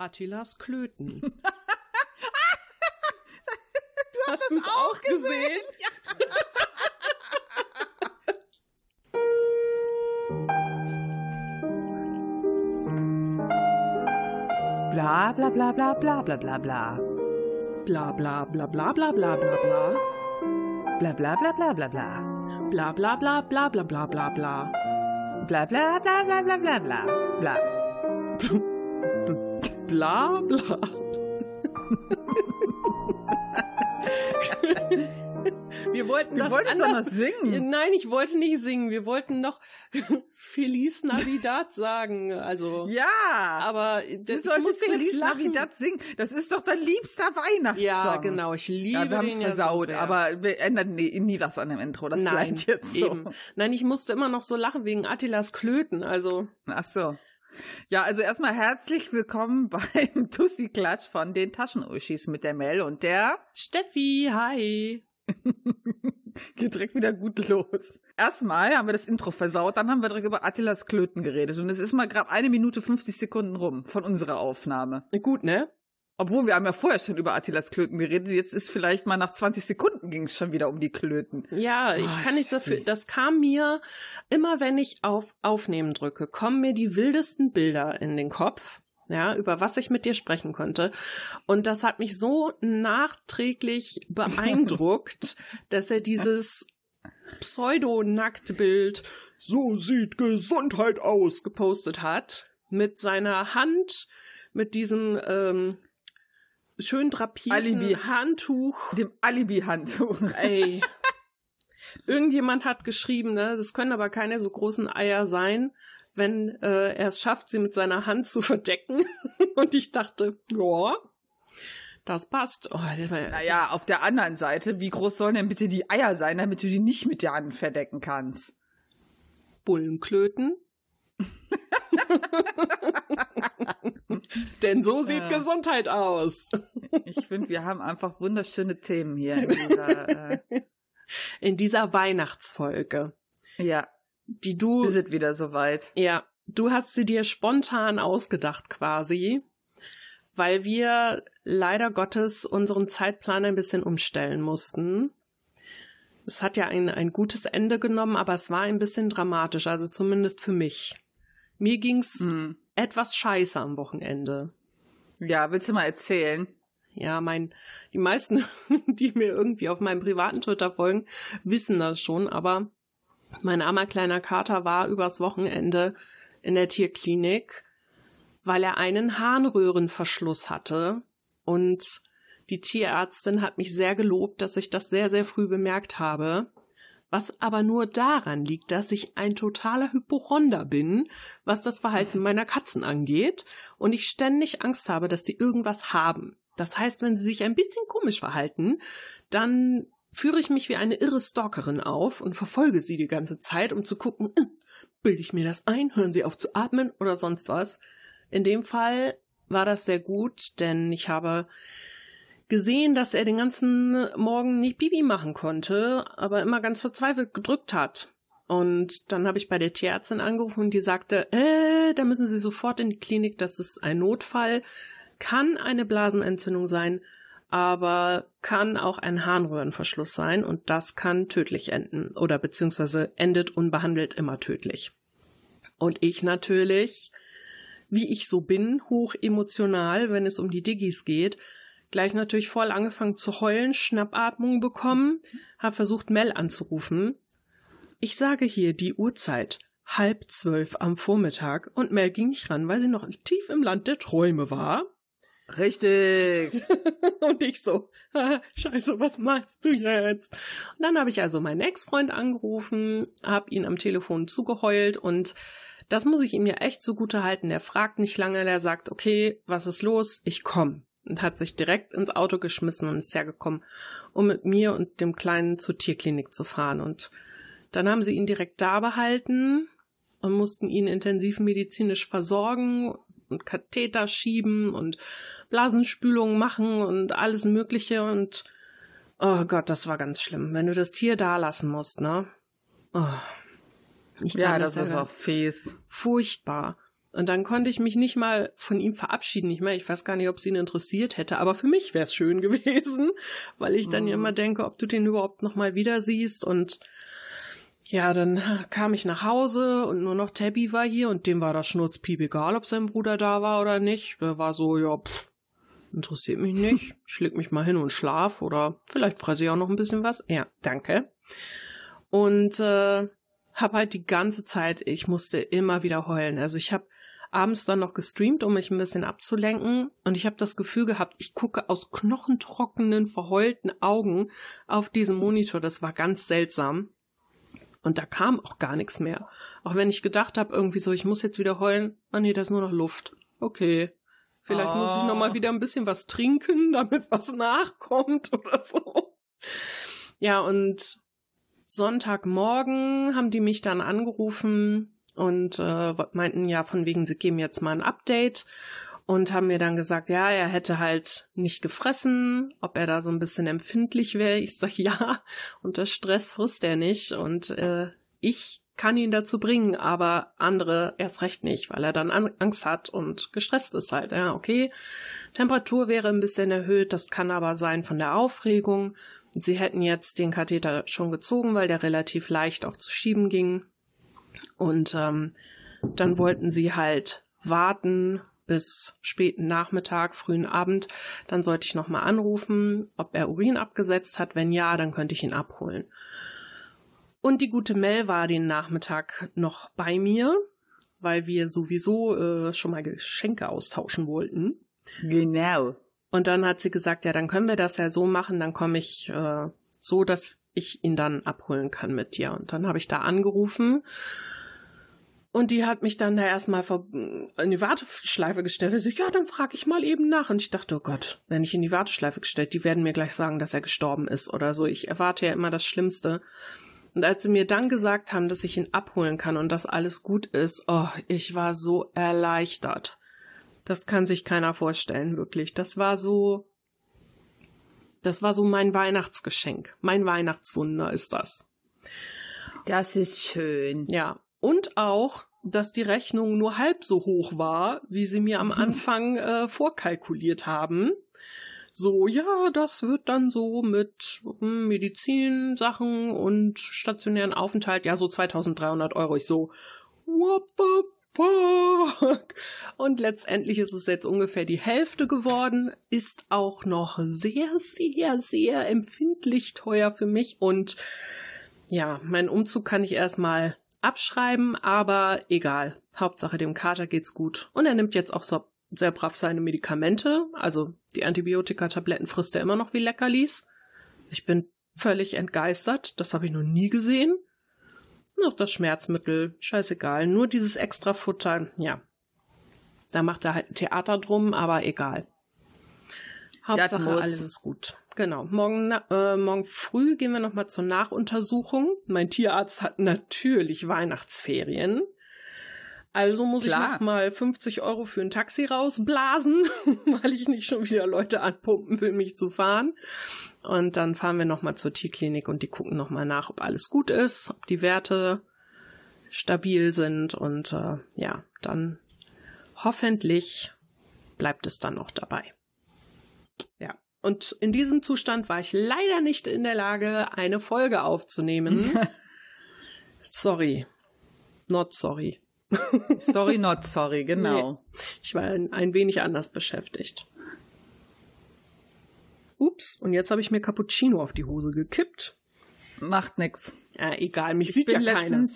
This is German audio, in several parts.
Attilas Klöten. du hast, hast das auch, auch gesehen? gesehen? Ja. Bla bla bla bla bla bla bla bla. Bla bla bla bla bla bla bla bla. Bla bla bla bla bla bla. Bla bla bla bla bla bla bla bla. Bla bla bla bla bla bla bla bla. Bla bla. Wir wollten du das wolltest anders. doch noch singen. Nein, ich wollte nicht singen. Wir wollten noch Feliz Navidad sagen. Also ja, aber du solltest Feliz Navidad singen. Das ist doch dein liebster Weihnachtssong. Ja, genau. Ich liebe ja, wir haben es versaut, so aber wir ändern nie, nie, was an dem Intro. Das Nein, bleibt jetzt so. Eben. Nein, ich musste immer noch so lachen wegen Attilas Klöten. Also. Ach so. Ja, also erstmal herzlich willkommen beim Tussi Klatsch von den Taschenuschis mit der Mel und der Steffi. Hi. Geht direkt wieder gut los. Erstmal haben wir das Intro versaut, dann haben wir direkt über Attilas Klöten geredet und es ist mal gerade eine Minute 50 Sekunden rum von unserer Aufnahme. Gut, ne? Obwohl wir haben ja vorher schon über Attilas Klöten geredet, jetzt ist vielleicht mal nach 20 Sekunden ging es schon wieder um die Klöten. Ja, ich oh, kann nichts dafür. Das kam mir immer, wenn ich auf Aufnehmen drücke, kommen mir die wildesten Bilder in den Kopf ja, über was ich mit dir sprechen konnte. Und das hat mich so nachträglich beeindruckt, dass er dieses Pseudo-Nacktbild so sieht Gesundheit aus gepostet hat mit seiner Hand, mit diesem ähm, schön drapierten Alibi. Handtuch. Dem Alibi-Handtuch. Ey. Irgendjemand hat geschrieben, ne, das können aber keine so großen Eier sein wenn äh, er es schafft, sie mit seiner Hand zu verdecken. Und ich dachte, ja, das passt. Oh, naja, auf der anderen Seite, wie groß sollen denn bitte die Eier sein, damit du die nicht mit der Hand verdecken kannst? Bullenklöten. Denn so sieht ja. Gesundheit aus. ich finde, wir haben einfach wunderschöne Themen hier in dieser, äh in dieser Weihnachtsfolge. Ja die du. Wir sind wieder soweit. Ja, du hast sie dir spontan ausgedacht quasi, weil wir leider Gottes unseren Zeitplan ein bisschen umstellen mussten. Es hat ja ein, ein gutes Ende genommen, aber es war ein bisschen dramatisch, also zumindest für mich. Mir ging's hm. etwas scheiße am Wochenende. Ja, willst du mal erzählen? Ja, mein, die meisten, die mir irgendwie auf meinem privaten Twitter folgen, wissen das schon, aber mein armer kleiner Kater war übers Wochenende in der Tierklinik, weil er einen Harnröhrenverschluss hatte. Und die Tierärztin hat mich sehr gelobt, dass ich das sehr, sehr früh bemerkt habe. Was aber nur daran liegt, dass ich ein totaler Hypochonder bin, was das Verhalten meiner Katzen angeht, und ich ständig Angst habe, dass sie irgendwas haben. Das heißt, wenn sie sich ein bisschen komisch verhalten, dann führe ich mich wie eine irre Stalkerin auf und verfolge sie die ganze Zeit, um zu gucken, äh, bilde ich mir das ein, hören sie auf zu atmen oder sonst was. In dem Fall war das sehr gut, denn ich habe gesehen, dass er den ganzen Morgen nicht Bibi machen konnte, aber immer ganz verzweifelt gedrückt hat. Und dann habe ich bei der Tierärztin angerufen und die sagte, äh, da müssen Sie sofort in die Klinik, das ist ein Notfall, kann eine Blasenentzündung sein, aber kann auch ein Harnröhrenverschluss sein und das kann tödlich enden oder beziehungsweise endet unbehandelt immer tödlich. Und ich natürlich, wie ich so bin, hoch emotional, wenn es um die Diggis geht, gleich natürlich voll angefangen zu heulen, Schnappatmung bekommen, habe versucht Mel anzurufen. Ich sage hier die Uhrzeit, halb zwölf am Vormittag und Mel ging nicht ran, weil sie noch tief im Land der Träume war. Richtig. und ich so, scheiße, was machst du jetzt? Und dann habe ich also meinen Ex-Freund angerufen, habe ihn am Telefon zugeheult und das muss ich ihm ja echt zugute halten. Der fragt nicht lange, der sagt, okay, was ist los? Ich komm. Und hat sich direkt ins Auto geschmissen und ist hergekommen, um mit mir und dem Kleinen zur Tierklinik zu fahren. Und dann haben sie ihn direkt da behalten und mussten ihn intensiv medizinisch versorgen und Katheter schieben und Blasenspülungen machen und alles Mögliche und oh Gott, das war ganz schlimm, wenn du das Tier da lassen musst, ne? Oh. Ich ja, das ist auch fies. Furchtbar. Und dann konnte ich mich nicht mal von ihm verabschieden. Ich meine, ich weiß gar nicht, ob es ihn interessiert hätte, aber für mich wäre es schön gewesen, weil ich dann Mhm. immer denke, ob du den überhaupt noch mal wieder siehst. Und ja, dann kam ich nach Hause und nur noch Tabby war hier und dem war das Schnurzpiep egal, ob sein Bruder da war oder nicht. Der war so, ja, pff, interessiert mich nicht. Ich leg mich mal hin und schlaf oder vielleicht fresse ich auch noch ein bisschen was. Ja, danke. Und äh, hab halt die ganze Zeit, ich musste immer wieder heulen. Also ich habe abends dann noch gestreamt, um mich ein bisschen abzulenken. Und ich habe das Gefühl gehabt, ich gucke aus knochentrockenen, verheulten Augen auf diesen Monitor. Das war ganz seltsam. Und da kam auch gar nichts mehr. Auch wenn ich gedacht habe, irgendwie so, ich muss jetzt wieder heulen. Ah nee, da ist nur noch Luft. Okay. Vielleicht muss ich noch mal Oh. wieder ein bisschen was trinken, damit was nachkommt oder so. Ja, und Sonntagmorgen haben die mich dann angerufen und äh, meinten ja von wegen, sie geben jetzt mal ein Update und haben mir dann gesagt, ja, er hätte halt nicht gefressen, ob er da so ein bisschen empfindlich wäre. Ich sag ja, unter Stress frisst er nicht und äh, ich kann ihn dazu bringen, aber andere erst recht nicht, weil er dann an Angst hat und gestresst ist halt. Ja, okay, Temperatur wäre ein bisschen erhöht, das kann aber sein von der Aufregung. Sie hätten jetzt den Katheter schon gezogen, weil der relativ leicht auch zu schieben ging. Und ähm, dann wollten sie halt warten bis späten Nachmittag, frühen Abend. Dann sollte ich nochmal anrufen, ob er Urin abgesetzt hat. Wenn ja, dann könnte ich ihn abholen. Und die gute Mel war den Nachmittag noch bei mir, weil wir sowieso äh, schon mal Geschenke austauschen wollten. Genau. Und dann hat sie gesagt, ja, dann können wir das ja so machen, dann komme ich äh, so, dass ich ihn dann abholen kann mit dir. Und dann habe ich da angerufen und die hat mich dann da erstmal in die Warteschleife gestellt. Ich so, ja, dann frage ich mal eben nach. Und ich dachte, oh Gott, wenn ich in die Warteschleife gestellt, die werden mir gleich sagen, dass er gestorben ist oder so. Ich erwarte ja immer das Schlimmste. Und als sie mir dann gesagt haben, dass ich ihn abholen kann und dass alles gut ist, oh, ich war so erleichtert. Das kann sich keiner vorstellen, wirklich. Das war so, das war so mein Weihnachtsgeschenk. Mein Weihnachtswunder ist das. Das ist schön. Ja. Und auch, dass die Rechnung nur halb so hoch war, wie sie mir am Anfang äh, vorkalkuliert haben. So, ja, das wird dann so mit hm, Medizinsachen und stationären Aufenthalt, ja, so 2300 Euro. Ich so, what the fuck? Und letztendlich ist es jetzt ungefähr die Hälfte geworden, ist auch noch sehr, sehr, sehr empfindlich teuer für mich und ja, mein Umzug kann ich erstmal abschreiben, aber egal. Hauptsache dem Kater geht's gut. Und er nimmt jetzt auch so sehr brav seine Medikamente. Also die Antibiotika-Tabletten frisst er immer noch wie Leckerlis. Ich bin völlig entgeistert. Das habe ich noch nie gesehen. Noch das Schmerzmittel, scheißegal. Nur dieses extra Futter, ja. Da macht er halt ein Theater drum, aber egal. Hauptsache alles ist gut. Genau. Morgen, äh, morgen früh gehen wir nochmal zur Nachuntersuchung. Mein Tierarzt hat natürlich Weihnachtsferien. Also muss Klar. ich nochmal 50 Euro für ein Taxi rausblasen, weil ich nicht schon wieder Leute anpumpen will, mich zu fahren. Und dann fahren wir nochmal zur Tierklinik und die gucken nochmal nach, ob alles gut ist, ob die Werte stabil sind und äh, ja, dann hoffentlich bleibt es dann noch dabei. Ja. Und in diesem Zustand war ich leider nicht in der Lage, eine Folge aufzunehmen. sorry. Not sorry. Sorry, not sorry, genau. Ich war ein, ein wenig anders beschäftigt. Ups, und jetzt habe ich mir Cappuccino auf die Hose gekippt. Macht nix. Ja, egal, mich Ich sieht ja keiner.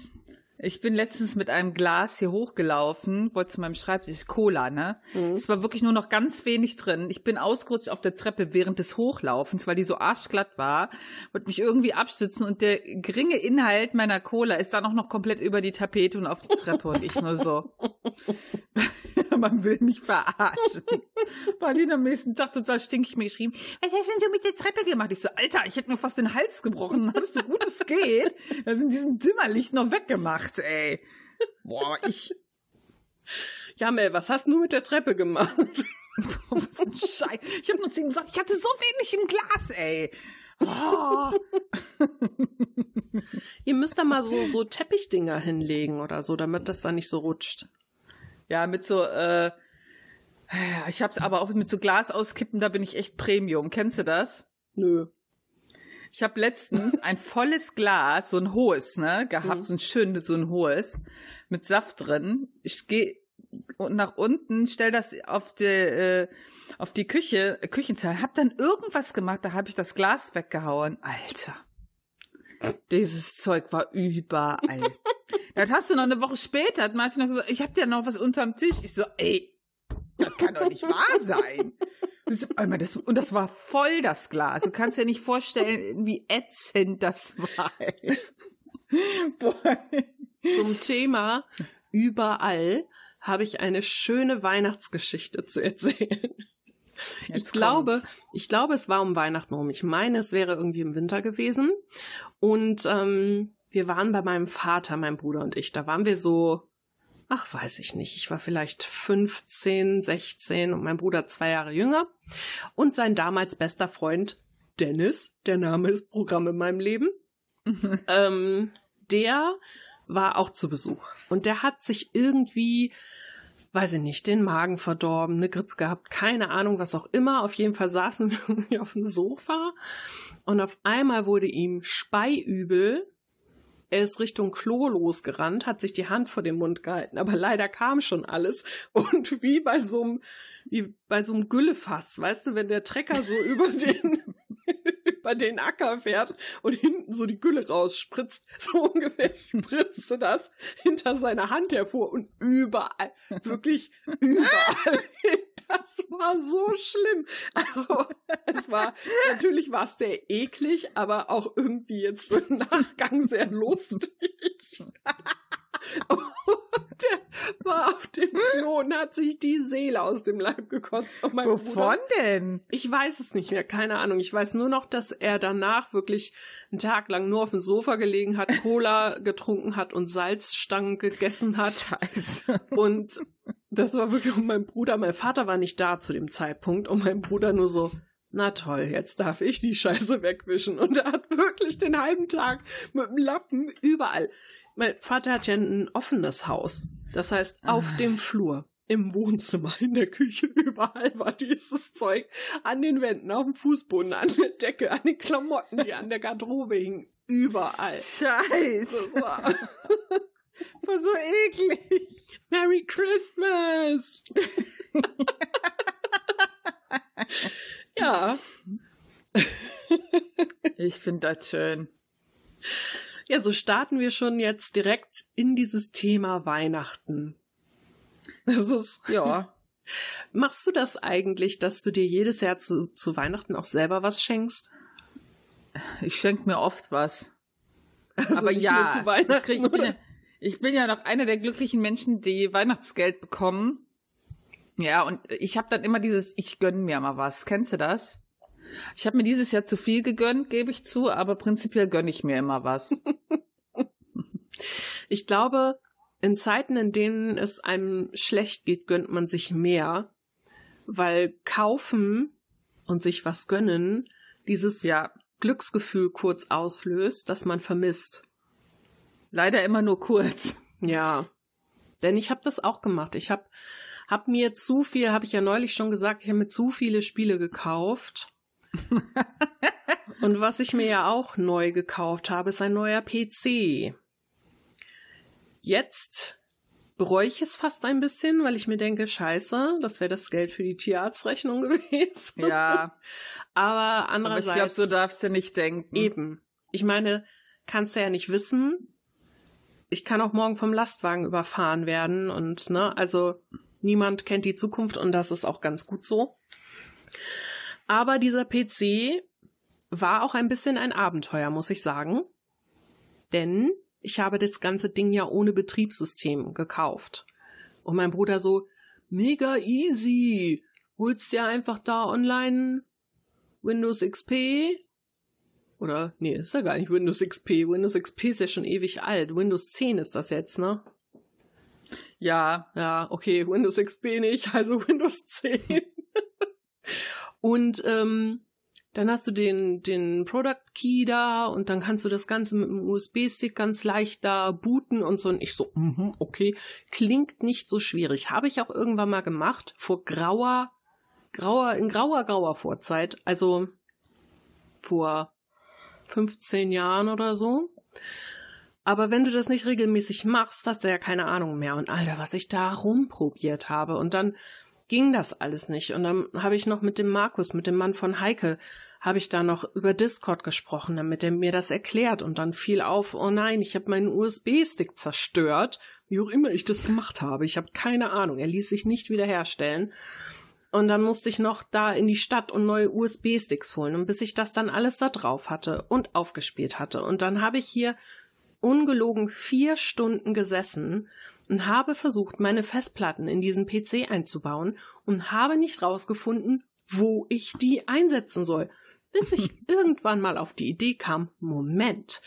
ich bin letztens mit einem Glas hier hochgelaufen, wollte zu meinem Schreibtisch Cola, ne? Mhm. Es war wirklich nur noch ganz wenig drin. Ich bin ausgerutscht auf der Treppe während des Hochlaufens, weil die so arschglatt war, wollte mich irgendwie abstützen und der geringe Inhalt meiner Cola ist dann auch noch komplett über die Tapete und auf die Treppe und ich nur so. Man will mich verarschen. Die am nächsten Tag total stinkig mir geschrieben, was hast denn du mit der Treppe gemacht? Ich so, Alter, ich hätte mir fast den Hals gebrochen. Dann so gut es geht. Da sind diesen Dümmerlicht noch weggemacht, ey. Boah, ich, Ja, Mel, was hast du mit der Treppe gemacht? was ein Scheiß. Ich habe nur zu ihm gesagt, ich hatte so wenig im Glas, ey. Oh. Ihr müsst da mal so, so Teppichdinger hinlegen oder so, damit das da nicht so rutscht. Ja, mit so, äh, ich hab's aber auch mit so Glas auskippen, da bin ich echt Premium. Kennst du das? Nö. Ich habe letztens ein volles Glas, so ein hohes, ne, gehabt, Mhm. so ein schönes, so ein hohes, mit Saft drin. Ich gehe nach unten, stell das auf die, äh, auf die Küche, äh, Küchenzeile, hab dann irgendwas gemacht, da habe ich das Glas weggehauen. Alter. Dieses Zeug war überall. das hast du noch eine Woche später, hat Martin noch gesagt, ich hab dir noch was unterm Tisch. Ich so, ey, das kann doch nicht wahr sein. Das, das, und das war voll, das Glas. Du kannst dir nicht vorstellen, wie ätzend das war. ey. Boah. Zum Thema überall habe ich eine schöne Weihnachtsgeschichte zu erzählen. ich Jetzt glaube, kommt's. ich glaube, es war um Weihnachten rum. Ich meine, es wäre irgendwie im Winter gewesen. Und ähm, wir waren bei meinem Vater, mein Bruder und ich. Da waren wir so, ach, weiß ich nicht. Ich war vielleicht 15, 16 und mein Bruder zwei Jahre jünger. Und sein damals bester Freund Dennis, der Name ist Programm in meinem Leben, ähm, der war auch zu Besuch. Und der hat sich irgendwie, weiß ich nicht, den Magen verdorben, eine Grippe gehabt, keine Ahnung, was auch immer. Auf jeden Fall saßen wir irgendwie auf dem Sofa und auf einmal wurde ihm speiübel. Er ist Richtung Klo losgerannt, hat sich die Hand vor den Mund gehalten, aber leider kam schon alles. Und wie bei so einem, wie bei so einem Güllefass, weißt du, wenn der Trecker so über den, über den Acker fährt und hinten so die Gülle rausspritzt, so ungefähr spritzte das hinter seiner Hand hervor und überall, wirklich überall. Das war so schlimm. Also, es war, natürlich war es sehr eklig, aber auch irgendwie jetzt im Nachgang sehr lustig. Der war auf dem Klo und hat sich die Seele aus dem Leib gekotzt. Und mein Wovon Bruder, denn? ich weiß es nicht mehr, keine Ahnung. Ich weiß nur noch, dass er danach wirklich einen Tag lang nur auf dem Sofa gelegen hat, Cola getrunken hat und Salzstangen gegessen hat. Scheiße. Und das war wirklich und mein Bruder, mein Vater war nicht da zu dem Zeitpunkt und mein Bruder nur so, na toll, jetzt darf ich die Scheiße wegwischen. Und er hat wirklich den halben Tag mit dem Lappen überall. Mein Vater hat ja ein offenes Haus. Das heißt, auf dem Flur, im Wohnzimmer, in der Küche, überall war dieses Zeug an den Wänden, auf dem Fußboden, an der Decke, an den Klamotten, die an der Garderobe hingen. Überall. Scheiße. Das war War so eklig. Merry Christmas! ja. Ich finde das schön. Ja, so starten wir schon jetzt direkt in dieses Thema Weihnachten. Das ist, Ja. machst du das eigentlich, dass du dir jedes Jahr zu, zu Weihnachten auch selber was schenkst? Ich schenke mir oft was. Also Aber ja, zu Weihnachten. ich, krieg, ich, bin ja, ich bin ja noch einer der glücklichen Menschen, die Weihnachtsgeld bekommen. Ja, und ich habe dann immer dieses, ich gönn mir mal was. Kennst du das? Ich habe mir dieses Jahr zu viel gegönnt, gebe ich zu, aber prinzipiell gönn ich mir immer was. Ich glaube, in Zeiten, in denen es einem schlecht geht, gönnt man sich mehr, weil kaufen und sich was gönnen dieses ja, Glücksgefühl kurz auslöst, das man vermisst. leider immer nur kurz. Ja, denn ich habe das auch gemacht. Ich habe hab mir zu viel, habe ich ja neulich schon gesagt, ich habe mir zu viele Spiele gekauft. Und was ich mir ja auch neu gekauft habe, ist ein neuer PC. Jetzt bereue ich es fast ein bisschen, weil ich mir denke, scheiße, das wäre das Geld für die Tierarztrechnung gewesen. Ja, Aber aber andererseits ich glaube, so darfst du nicht denken. Eben. Ich meine, kannst du ja nicht wissen. Ich kann auch morgen vom Lastwagen überfahren werden und ne, also niemand kennt die Zukunft und das ist auch ganz gut so. Aber dieser PC war auch ein bisschen ein Abenteuer, muss ich sagen. Denn ich habe das ganze Ding ja ohne Betriebssystem gekauft. Und mein Bruder so, mega easy. Holst dir einfach da online Windows XP oder, nee, ist ja gar nicht Windows XP. Windows XP ist ja schon ewig alt. Windows 10 ist das jetzt, ne? Ja, Ja, okay, Windows XP nicht, also Windows 10. Und ähm, Dann hast du den, den Product Key da und dann kannst du das Ganze mit dem USB-Stick ganz leicht da booten und so. Und ich so, mhm, okay, klingt nicht so schwierig. Habe ich auch irgendwann mal gemacht, vor grauer, grauer, in grauer, grauer Vorzeit. Also vor 15 Jahren oder so. Aber wenn du das nicht regelmäßig machst, hast du ja keine Ahnung mehr. Und Alter, was ich da rumprobiert habe. Und dann ging das alles nicht. Und dann habe ich noch mit dem Markus, mit dem Mann von Heike, habe ich da noch über Discord gesprochen, damit er mir das erklärt. Und dann fiel auf, oh nein, ich habe meinen USB-Stick zerstört. Wie auch immer ich das gemacht habe. Ich habe keine Ahnung. Er ließ sich nicht wiederherstellen. Und dann musste ich noch da in die Stadt und neue USB-Sticks holen. Und bis ich das dann alles da drauf hatte und aufgespielt hatte. Und dann habe ich hier ungelogen vier Stunden gesessen und habe versucht, meine Festplatten in diesen PC einzubauen und habe nicht rausgefunden, wo ich die einsetzen soll. Bis ich irgendwann mal auf die Idee kam, Moment,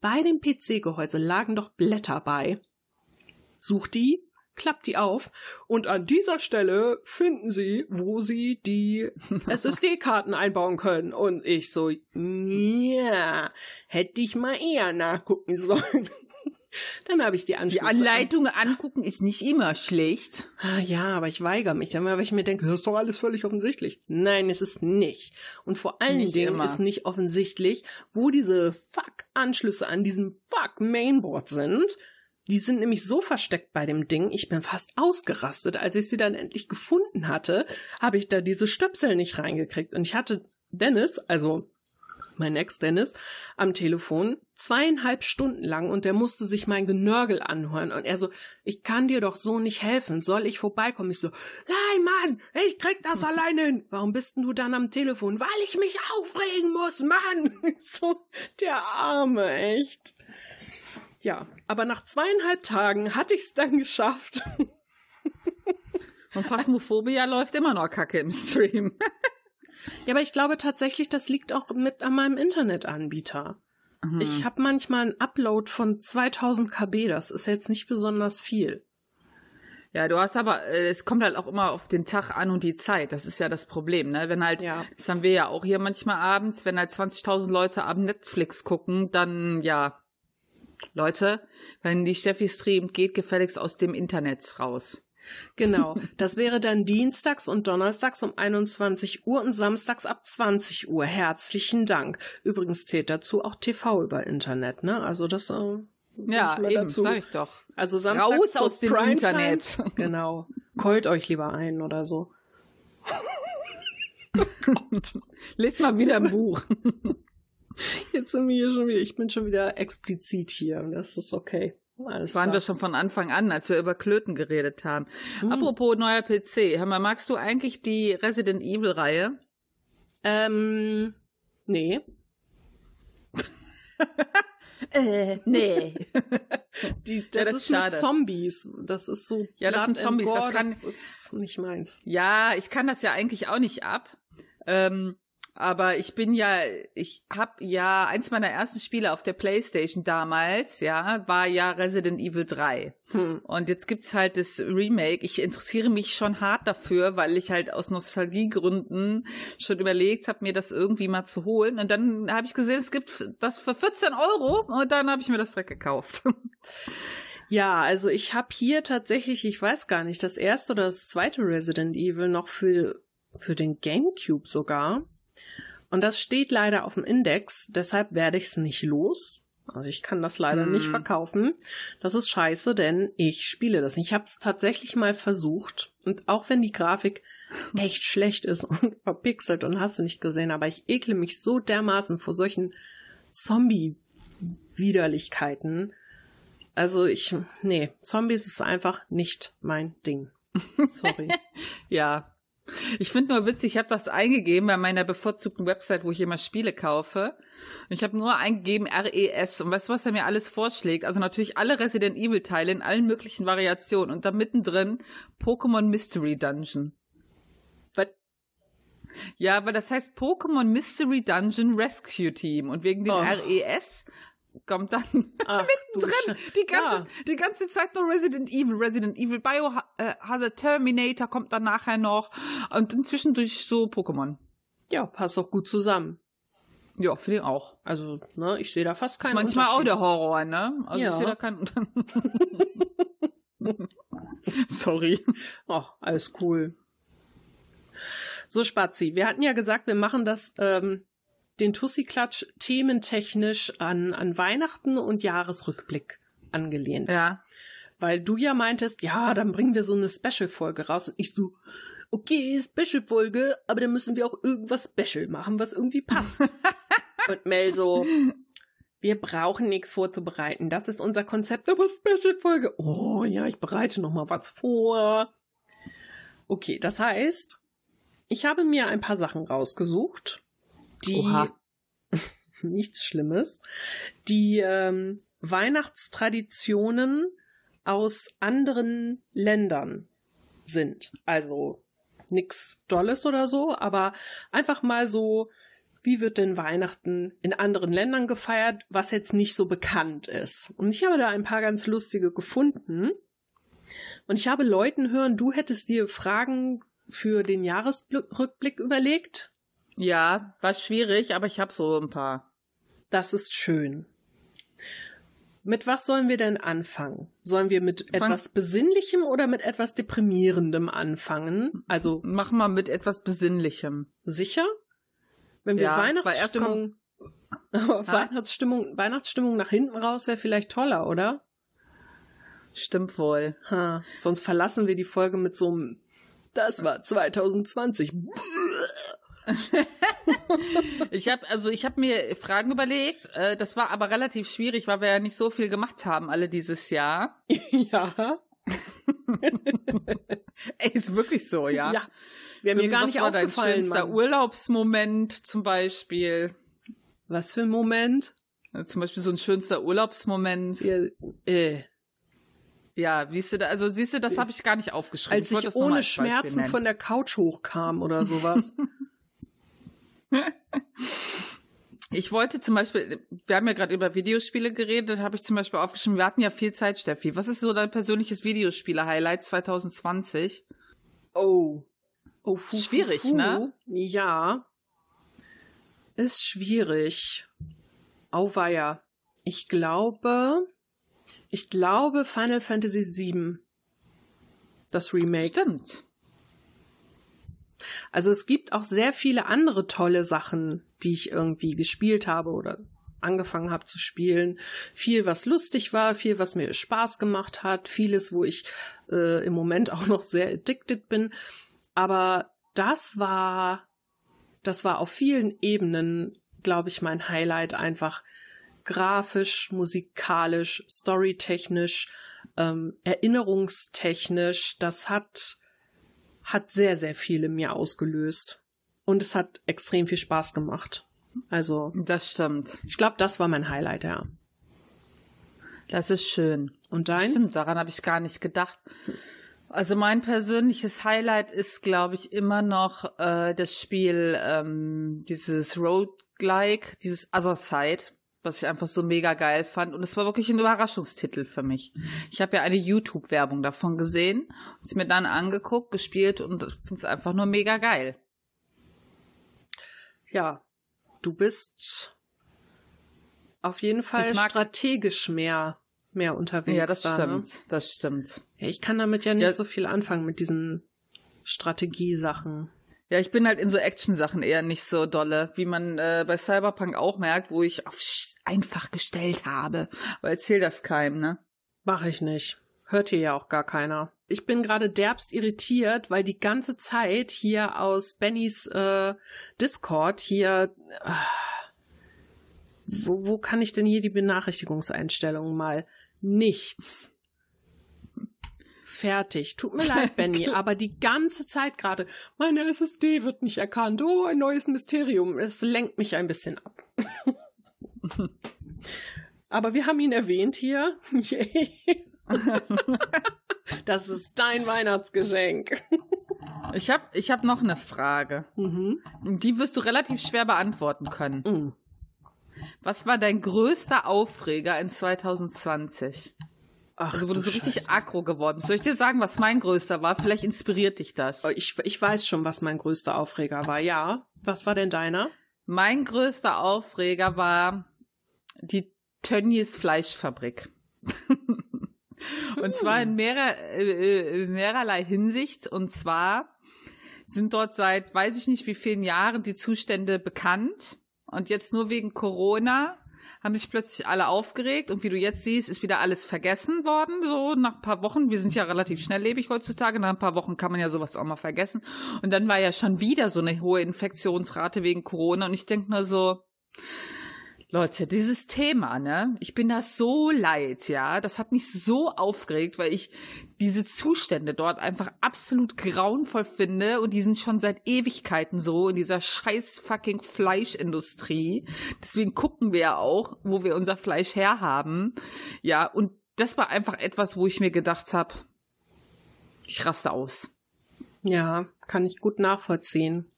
bei dem PC-Gehäuse lagen doch Blätter bei. Such die, klappt die auf und an dieser Stelle finden Sie, wo Sie die SSD-Karten einbauen können. Und ich so, ja, hätte ich mal eher nachgucken sollen. Dann habe ich die Anschlüsse. Die Anleitung an angucken ist nicht immer schlecht. Ah, ja, aber ich weigere mich dann, weil ich mir denke, das ist doch alles völlig offensichtlich. Nein, es ist nicht. Und vor allen Nicht Dingen immer. ist nicht offensichtlich, wo diese Fuck-Anschlüsse an diesem Fuck-Mainboard sind. Die sind nämlich so versteckt bei dem Ding, ich bin fast ausgerastet. Als ich sie dann endlich gefunden hatte, habe ich da diese Stöpsel nicht reingekriegt. Und ich hatte Dennis, also mein Ex-Dennis, am Telefon zweieinhalb Stunden lang und der musste sich mein Genörgel anhören. Und er so, ich kann dir doch so nicht helfen. Soll ich vorbeikommen? Ich so, nein, Mann, ich krieg das alleine hin. Warum bist denn du dann am Telefon? Weil ich mich aufregen muss, Mann. So, der Arme, echt. Ja, aber nach zweieinhalb Tagen hatte ich es dann geschafft. Und Phasmophobia läuft immer noch kacke im Stream. Ja, aber ich glaube tatsächlich, das liegt auch mit an meinem Internetanbieter. Mhm. Ich habe manchmal einen Upload von 2000 KB, das ist jetzt nicht besonders viel. Ja, du hast aber, äh, es kommt halt auch immer auf den Tag an und die Zeit. Das ist ja das Problem, ne? Wenn halt, Ja. das haben wir ja auch hier manchmal abends, wenn halt 20.000 Leute abends Netflix gucken, dann, ja, Leute, wenn die Steffi streamt, geht gefälligst aus dem Internet raus. Genau, das wäre dann dienstags und donnerstags um 21 Uhr und samstags ab 20 Uhr. Herzlichen Dank. Übrigens zählt dazu auch TV über Internet, ne? Also das äh, Ja, eben, dazu. sag ich doch. Also samstags Raus aus dem Primetime. Internet. Genau. Keult euch lieber ein oder so. Lest mal wieder ein Buch. Jetzt sind wir hier schon wieder, ich bin schon wieder explizit hier und das ist okay. Alles Das waren klar. wir schon von Anfang an, als wir über Klöten geredet haben. Hm. Apropos neuer PC, hör mal, magst du eigentlich die Resident Evil Reihe? Ähm, nee. Äh, nee. Die, Ja, das, das ist schade. mit Zombies. Das ist so. Ja, das sind Zombies, das Gore, kann- das ist nicht meins. Ja, ich kann das ja eigentlich auch nicht ab. Ähm, aber ich bin ja, ich hab ja, eins meiner ersten Spiele auf der Playstation damals, ja, war ja Resident Evil 3. Hm. Und jetzt gibt's halt das Remake. Ich interessiere mich schon hart dafür, weil ich halt aus Nostalgiegründen schon überlegt habe, mir das irgendwie mal zu holen. Und dann habe ich gesehen, es gibt das für 14 Euro und dann habe ich mir das direkt gekauft. Ja, also ich habe hier tatsächlich, ich weiß gar nicht, das erste oder das zweite Resident Evil noch für, für den GameCube sogar. Und das steht leider auf dem Index, deshalb werde ich es nicht los. Also ich kann das leider Hm. nicht verkaufen. Das ist scheiße, denn ich spiele das nicht. Ich habe es tatsächlich mal versucht. Und auch wenn die Grafik echt schlecht ist und verpixelt und hast du nicht gesehen, aber ich ekle mich so dermaßen vor solchen Zombie-Widerlichkeiten. Also ich, nee, Zombies ist einfach nicht mein Ding. Sorry. Ja. Ich finde nur witzig, ich habe das eingegeben bei meiner bevorzugten Website, wo ich immer Spiele kaufe. Und ich habe nur eingegeben RES. Und weißt du, was er mir alles vorschlägt? Also natürlich alle Resident Evil Teile in allen möglichen Variationen. Und da mittendrin Pokémon Mystery Dungeon. Was? Ja, aber das heißt Pokémon Mystery Dungeon Rescue Team. Und wegen dem Oh. RES kommt dann Ach, du drin. Sche- Die ganze, Ja. die ganze Zeit nur Resident Evil, Resident Evil, Biohazard Terminator kommt dann nachher noch und dann zwischendurch so Pokémon. Ja, passt doch gut zusammen. Ja, finde ich auch. Also, ne, ich sehe da fast keinen manchmal auch Unterschied. der Horror, ne? Also Ja. ich sehe da keinen Sorry. Oh, alles cool. So, Spazi, wir hatten ja gesagt, wir machen das, ähm, den Tussi-Klatsch thementechnisch an, an Weihnachten und Jahresrückblick angelehnt. Ja. Weil du ja meintest, ja, dann bringen wir so eine Special-Folge raus. Und ich so, okay, Special-Folge, aber dann müssen wir auch irgendwas Special machen, was irgendwie passt. und Mel so, wir brauchen nichts vorzubereiten. Das ist unser Konzept, aber Special-Folge. Oh ja, ich bereite noch mal was vor. Okay, das heißt, ich habe mir ein paar Sachen rausgesucht, die Oha. nichts Schlimmes, die ähm, Weihnachtstraditionen aus anderen Ländern sind. Also nix Dolles oder so, aber einfach mal so, wie wird denn Weihnachten in anderen Ländern gefeiert, was jetzt nicht so bekannt ist. Und ich habe da ein paar ganz lustige gefunden. Und ich habe Leuten hören, du hättest dir Fragen für den Jahresrückblick überlegt. Ja, war schwierig, aber ich habe so ein paar. Das ist schön. Mit was sollen wir denn anfangen? Sollen wir mit etwas Besinnlichem oder mit etwas Deprimierendem anfangen? Also Mach mal mit etwas Besinnlichem. sicher? Wenn wir Ja, Weihnachtsstimmung? Weihnachtsstimmung, Weihnachtsstimmung nach hinten raus wäre vielleicht toller, oder? Stimmt wohl. Ha, sonst verlassen wir die Folge mit so einem, das war 2020. Ich habe also ich habe mir Fragen überlegt. Äh, das war aber relativ schwierig, weil wir ja nicht so viel gemacht haben alle dieses Jahr. ja, Ey, ist wirklich so, ja. ja. Wäre So, mir gar nicht war dein aufgefallen. schönster Mann. Urlaubsmoment zum Beispiel. Was für ein Moment? Zum Beispiel so ein schönster Urlaubsmoment. Ja, Ja, äh. siehst du da, also siehst du, das habe ich gar nicht aufgeschrieben. als ich mal ohne als Schmerzen von der Couch hochkam oder sowas. Ich wollte zum Beispiel, wir haben ja gerade über Videospiele geredet, habe ich zum Beispiel aufgeschrieben, wir hatten ja viel Zeit, Steffi. Was ist so dein persönliches Videospiele-Highlight 2020? oh. Oh, fu, Schwierig, fu, fu. ne? Ja. Ist schwierig. Auweia. Ich glaube, ich glaube Final Fantasy VII. Das Remake. Stimmt. Also es gibt auch sehr viele andere tolle Sachen, die ich irgendwie gespielt habe oder angefangen habe zu spielen. Viel, was lustig war, viel, was mir Spaß gemacht hat, vieles, wo ich äh, im Moment auch noch sehr addicted bin. Aber das war, das war auf vielen Ebenen, glaube ich, mein Highlight einfach grafisch, musikalisch, storytechnisch, ähm, erinnerungstechnisch. Das hat hat sehr, sehr viel in mir ausgelöst. Und es hat extrem viel Spaß gemacht. Also, Das stimmt. ich glaube, das war mein Highlight, ja. Das ist schön. Und deins? Stimmt, daran habe ich gar nicht gedacht. Also mein persönliches Highlight ist, glaube ich, immer noch äh, das Spiel, ähm, dieses Roguelike, dieses Other Side, was ich einfach so mega geil fand. Und es war wirklich ein Überraschungstitel für mich. Ich habe ja eine YouTube-Werbung davon gesehen, es mir dann angeguckt, gespielt und finde es einfach nur mega geil. Ja, du bist auf jeden Fall strategisch mehr, mehr unterwegs. Ja, das da, stimmt. Ne? Das stimmt. Ja, ich kann damit ja nicht Ja. so viel anfangen mit diesen Strategiesachen. Ja, ich bin halt in so Action-Sachen eher nicht so dolle, wie man äh, bei Cyberpunk auch merkt, wo ich auf einfach gestellt habe. Aber erzähl das keinem, ne? Mache ich nicht. Hört hier ja auch gar keiner. Ich bin gerade derbst irritiert, weil die ganze Zeit hier aus Bennys äh, Discord hier. Äh, wo, wo kann ich denn hier die Benachrichtigungseinstellungen mal? Nichts. Fertig. Tut mir leid, Benny, aber die ganze Zeit gerade. Meine SSD wird nicht erkannt. Oh, ein neues Mysterium. Es lenkt mich ein bisschen ab. aber wir haben ihn erwähnt hier. Yay. Das ist dein Weihnachtsgeschenk. Ich hab, ich hab noch eine Frage. Mhm. Die wirst du relativ schwer beantworten können. Mhm. Was war dein größter Aufreger in 2020? Ach, also du so richtig aggro geworden. Soll ich dir sagen, was mein größter war? Vielleicht inspiriert dich das. Oh, Ich, ich weiß schon, was mein größter Aufreger war. Ja. Was war denn deiner? Mein größter Aufreger war die Tönnies Fleischfabrik. und zwar in, mehrer, äh, in mehrerlei Hinsicht. Und zwar sind dort seit weiß ich nicht wie vielen Jahren die Zustände bekannt. Und jetzt nur wegen Corona haben sich plötzlich alle aufgeregt. Und wie du jetzt siehst, ist wieder alles vergessen worden. So nach ein paar Wochen. Wir sind ja relativ schnelllebig heutzutage. Nach ein paar Wochen kann man ja sowas auch mal vergessen. Und dann war ja schon wieder so eine hohe Infektionsrate wegen Corona. Und ich denke nur so, Leute, dieses Thema, ne? Ich bin da so leid, ja. Das hat mich so aufgeregt, weil ich diese Zustände dort einfach absolut grauenvoll finde und die sind schon seit Ewigkeiten so in dieser scheiß fucking Fleischindustrie. Deswegen gucken wir ja auch, wo wir unser Fleisch herhaben. Ja, und das war einfach etwas, wo ich mir gedacht habe, ich raste aus. Ja, kann ich gut nachvollziehen.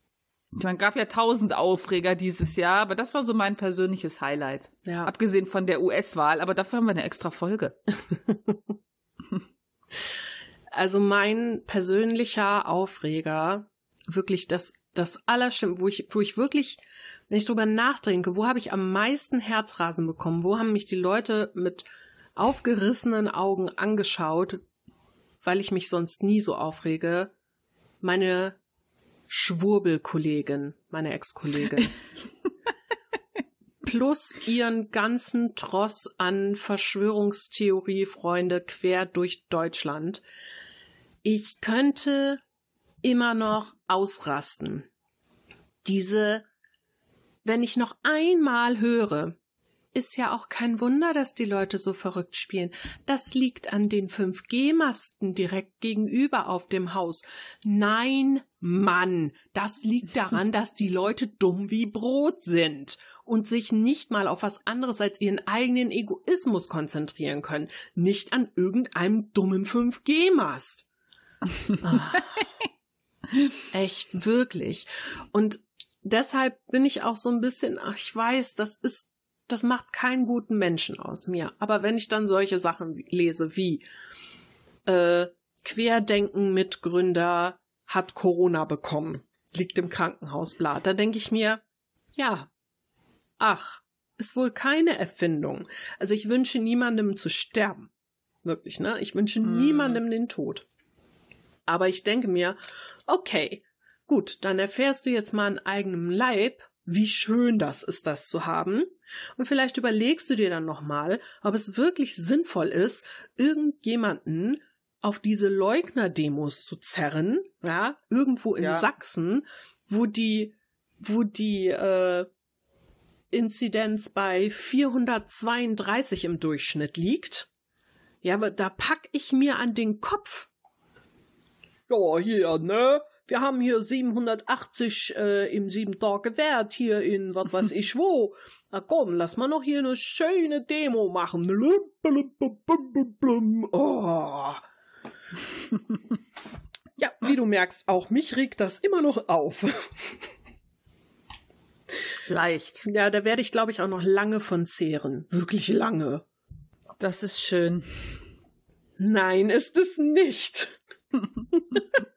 Man gab ja tausend Aufreger dieses Jahr, aber das war so mein persönliches Highlight. Ja. Abgesehen von der US-Wahl, aber dafür haben wir eine extra Folge. Also mein persönlicher Aufreger, wirklich das, das Allerschlimmste, wo ich, wo ich wirklich, wenn ich drüber nachdenke, wo habe ich am meisten Herzrasen bekommen? Wo haben mich die Leute mit aufgerissenen Augen angeschaut, weil ich mich sonst nie so aufrege? Meine Schwurbelkollegin, meine Ex-Kollegin. Plus ihren ganzen Tross an Verschwörungstheorie-Freunde quer durch Deutschland. Ich könnte immer noch ausrasten. Diese, wenn ich noch einmal höre, ist ja auch kein Wunder, dass die Leute so verrückt spielen. Das liegt an den 5G-Masten direkt gegenüber auf dem Haus. Nein, Mann, das liegt daran, dass die Leute dumm wie Brot sind und sich nicht mal auf was anderes als ihren eigenen Egoismus konzentrieren können. Nicht an irgendeinem dummen 5G-Mast. Ah. Echt, wirklich. Und deshalb bin ich auch so ein bisschen, ach, ich weiß, das ist das macht keinen guten Menschen aus mir. Aber wenn ich dann solche Sachen lese wie äh, Querdenken-Mitgründer hat Corona bekommen, liegt im Krankenhaus, bla, da denke ich mir, ja, ach, ist wohl keine Erfindung. Also ich wünsche niemandem zu sterben. Wirklich, ne? Ich wünsche Hm. niemandem den Tod. Aber ich denke mir, okay, gut, dann erfährst du jetzt mal an eigenem Leib, wie schön das ist, das zu haben. Und vielleicht überlegst du dir dann nochmal, ob es wirklich sinnvoll ist, irgendjemanden auf diese Leugner-Demos zu zerren, ja, irgendwo in Ja. Sachsen, wo die, wo die, äh, Inzidenz bei 432 im Durchschnitt liegt. Ja, aber da pack ich mir an den Kopf. Ja, hier, ne? Wir haben hier 780 äh, im sieben Tage Wert hier in was weiß ich wo. Na komm, lass mal noch hier eine schöne Demo machen. Oh. ja, wie du merkst, auch mich regt das immer noch auf. Leicht. Ja, da werde ich, glaube ich, auch noch lange von zehren. Wirklich lange. Das ist schön. Nein, ist es nicht.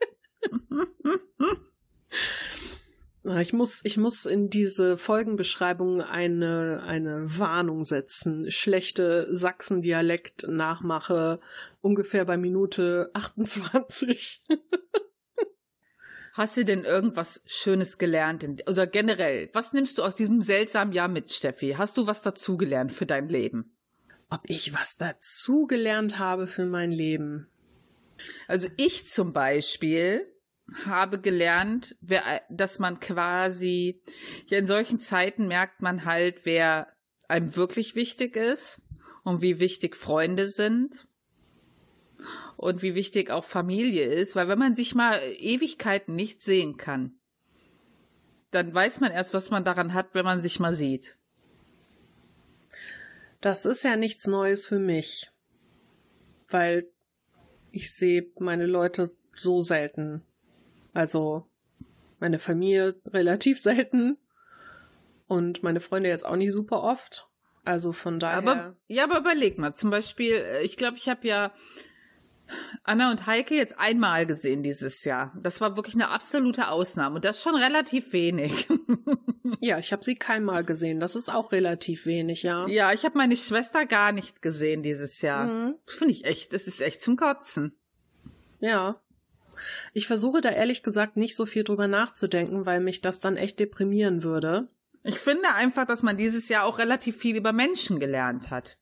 Ich muss, ich muss in diese Folgenbeschreibung eine, eine Warnung setzen. Schlechte Sachsen-Dialekt nachmache ungefähr bei Minute 28. Hast du denn irgendwas Schönes gelernt? In, oder generell, was nimmst du aus diesem seltsamen Jahr mit, Steffi? Hast du was dazugelernt für dein Leben? Ob ich was dazugelernt habe für mein Leben? Also ich zum Beispiel habe gelernt, dass man quasi, ja in solchen Zeiten merkt man halt, wer einem wirklich wichtig ist und wie wichtig Freunde sind und wie wichtig auch Familie ist, weil wenn man sich mal Ewigkeiten nicht sehen kann, dann weiß man erst, was man daran hat, wenn man sich mal sieht. Das ist ja nichts Neues für mich. Weil ich sehe meine Leute so selten. Also meine Familie relativ selten und meine Freunde jetzt auch nicht super oft. Also von daher. Aber, ja, aber überleg mal, zum Beispiel, äh, ich glaube, ich habe ja Anna und Heike jetzt einmal gesehen dieses Jahr. Das war wirklich eine absolute Ausnahme und das schon relativ wenig. ja, ich habe sie keinmal gesehen. Das ist auch relativ wenig, ja. Ja, ich habe meine Schwester gar nicht gesehen dieses Jahr. Mhm. Das finde ich echt, das ist echt zum Kotzen. Ja. Ich versuche da ehrlich gesagt nicht so viel drüber nachzudenken, weil mich das dann echt deprimieren würde. Ich finde einfach, dass man dieses Jahr auch relativ viel über Menschen gelernt hat.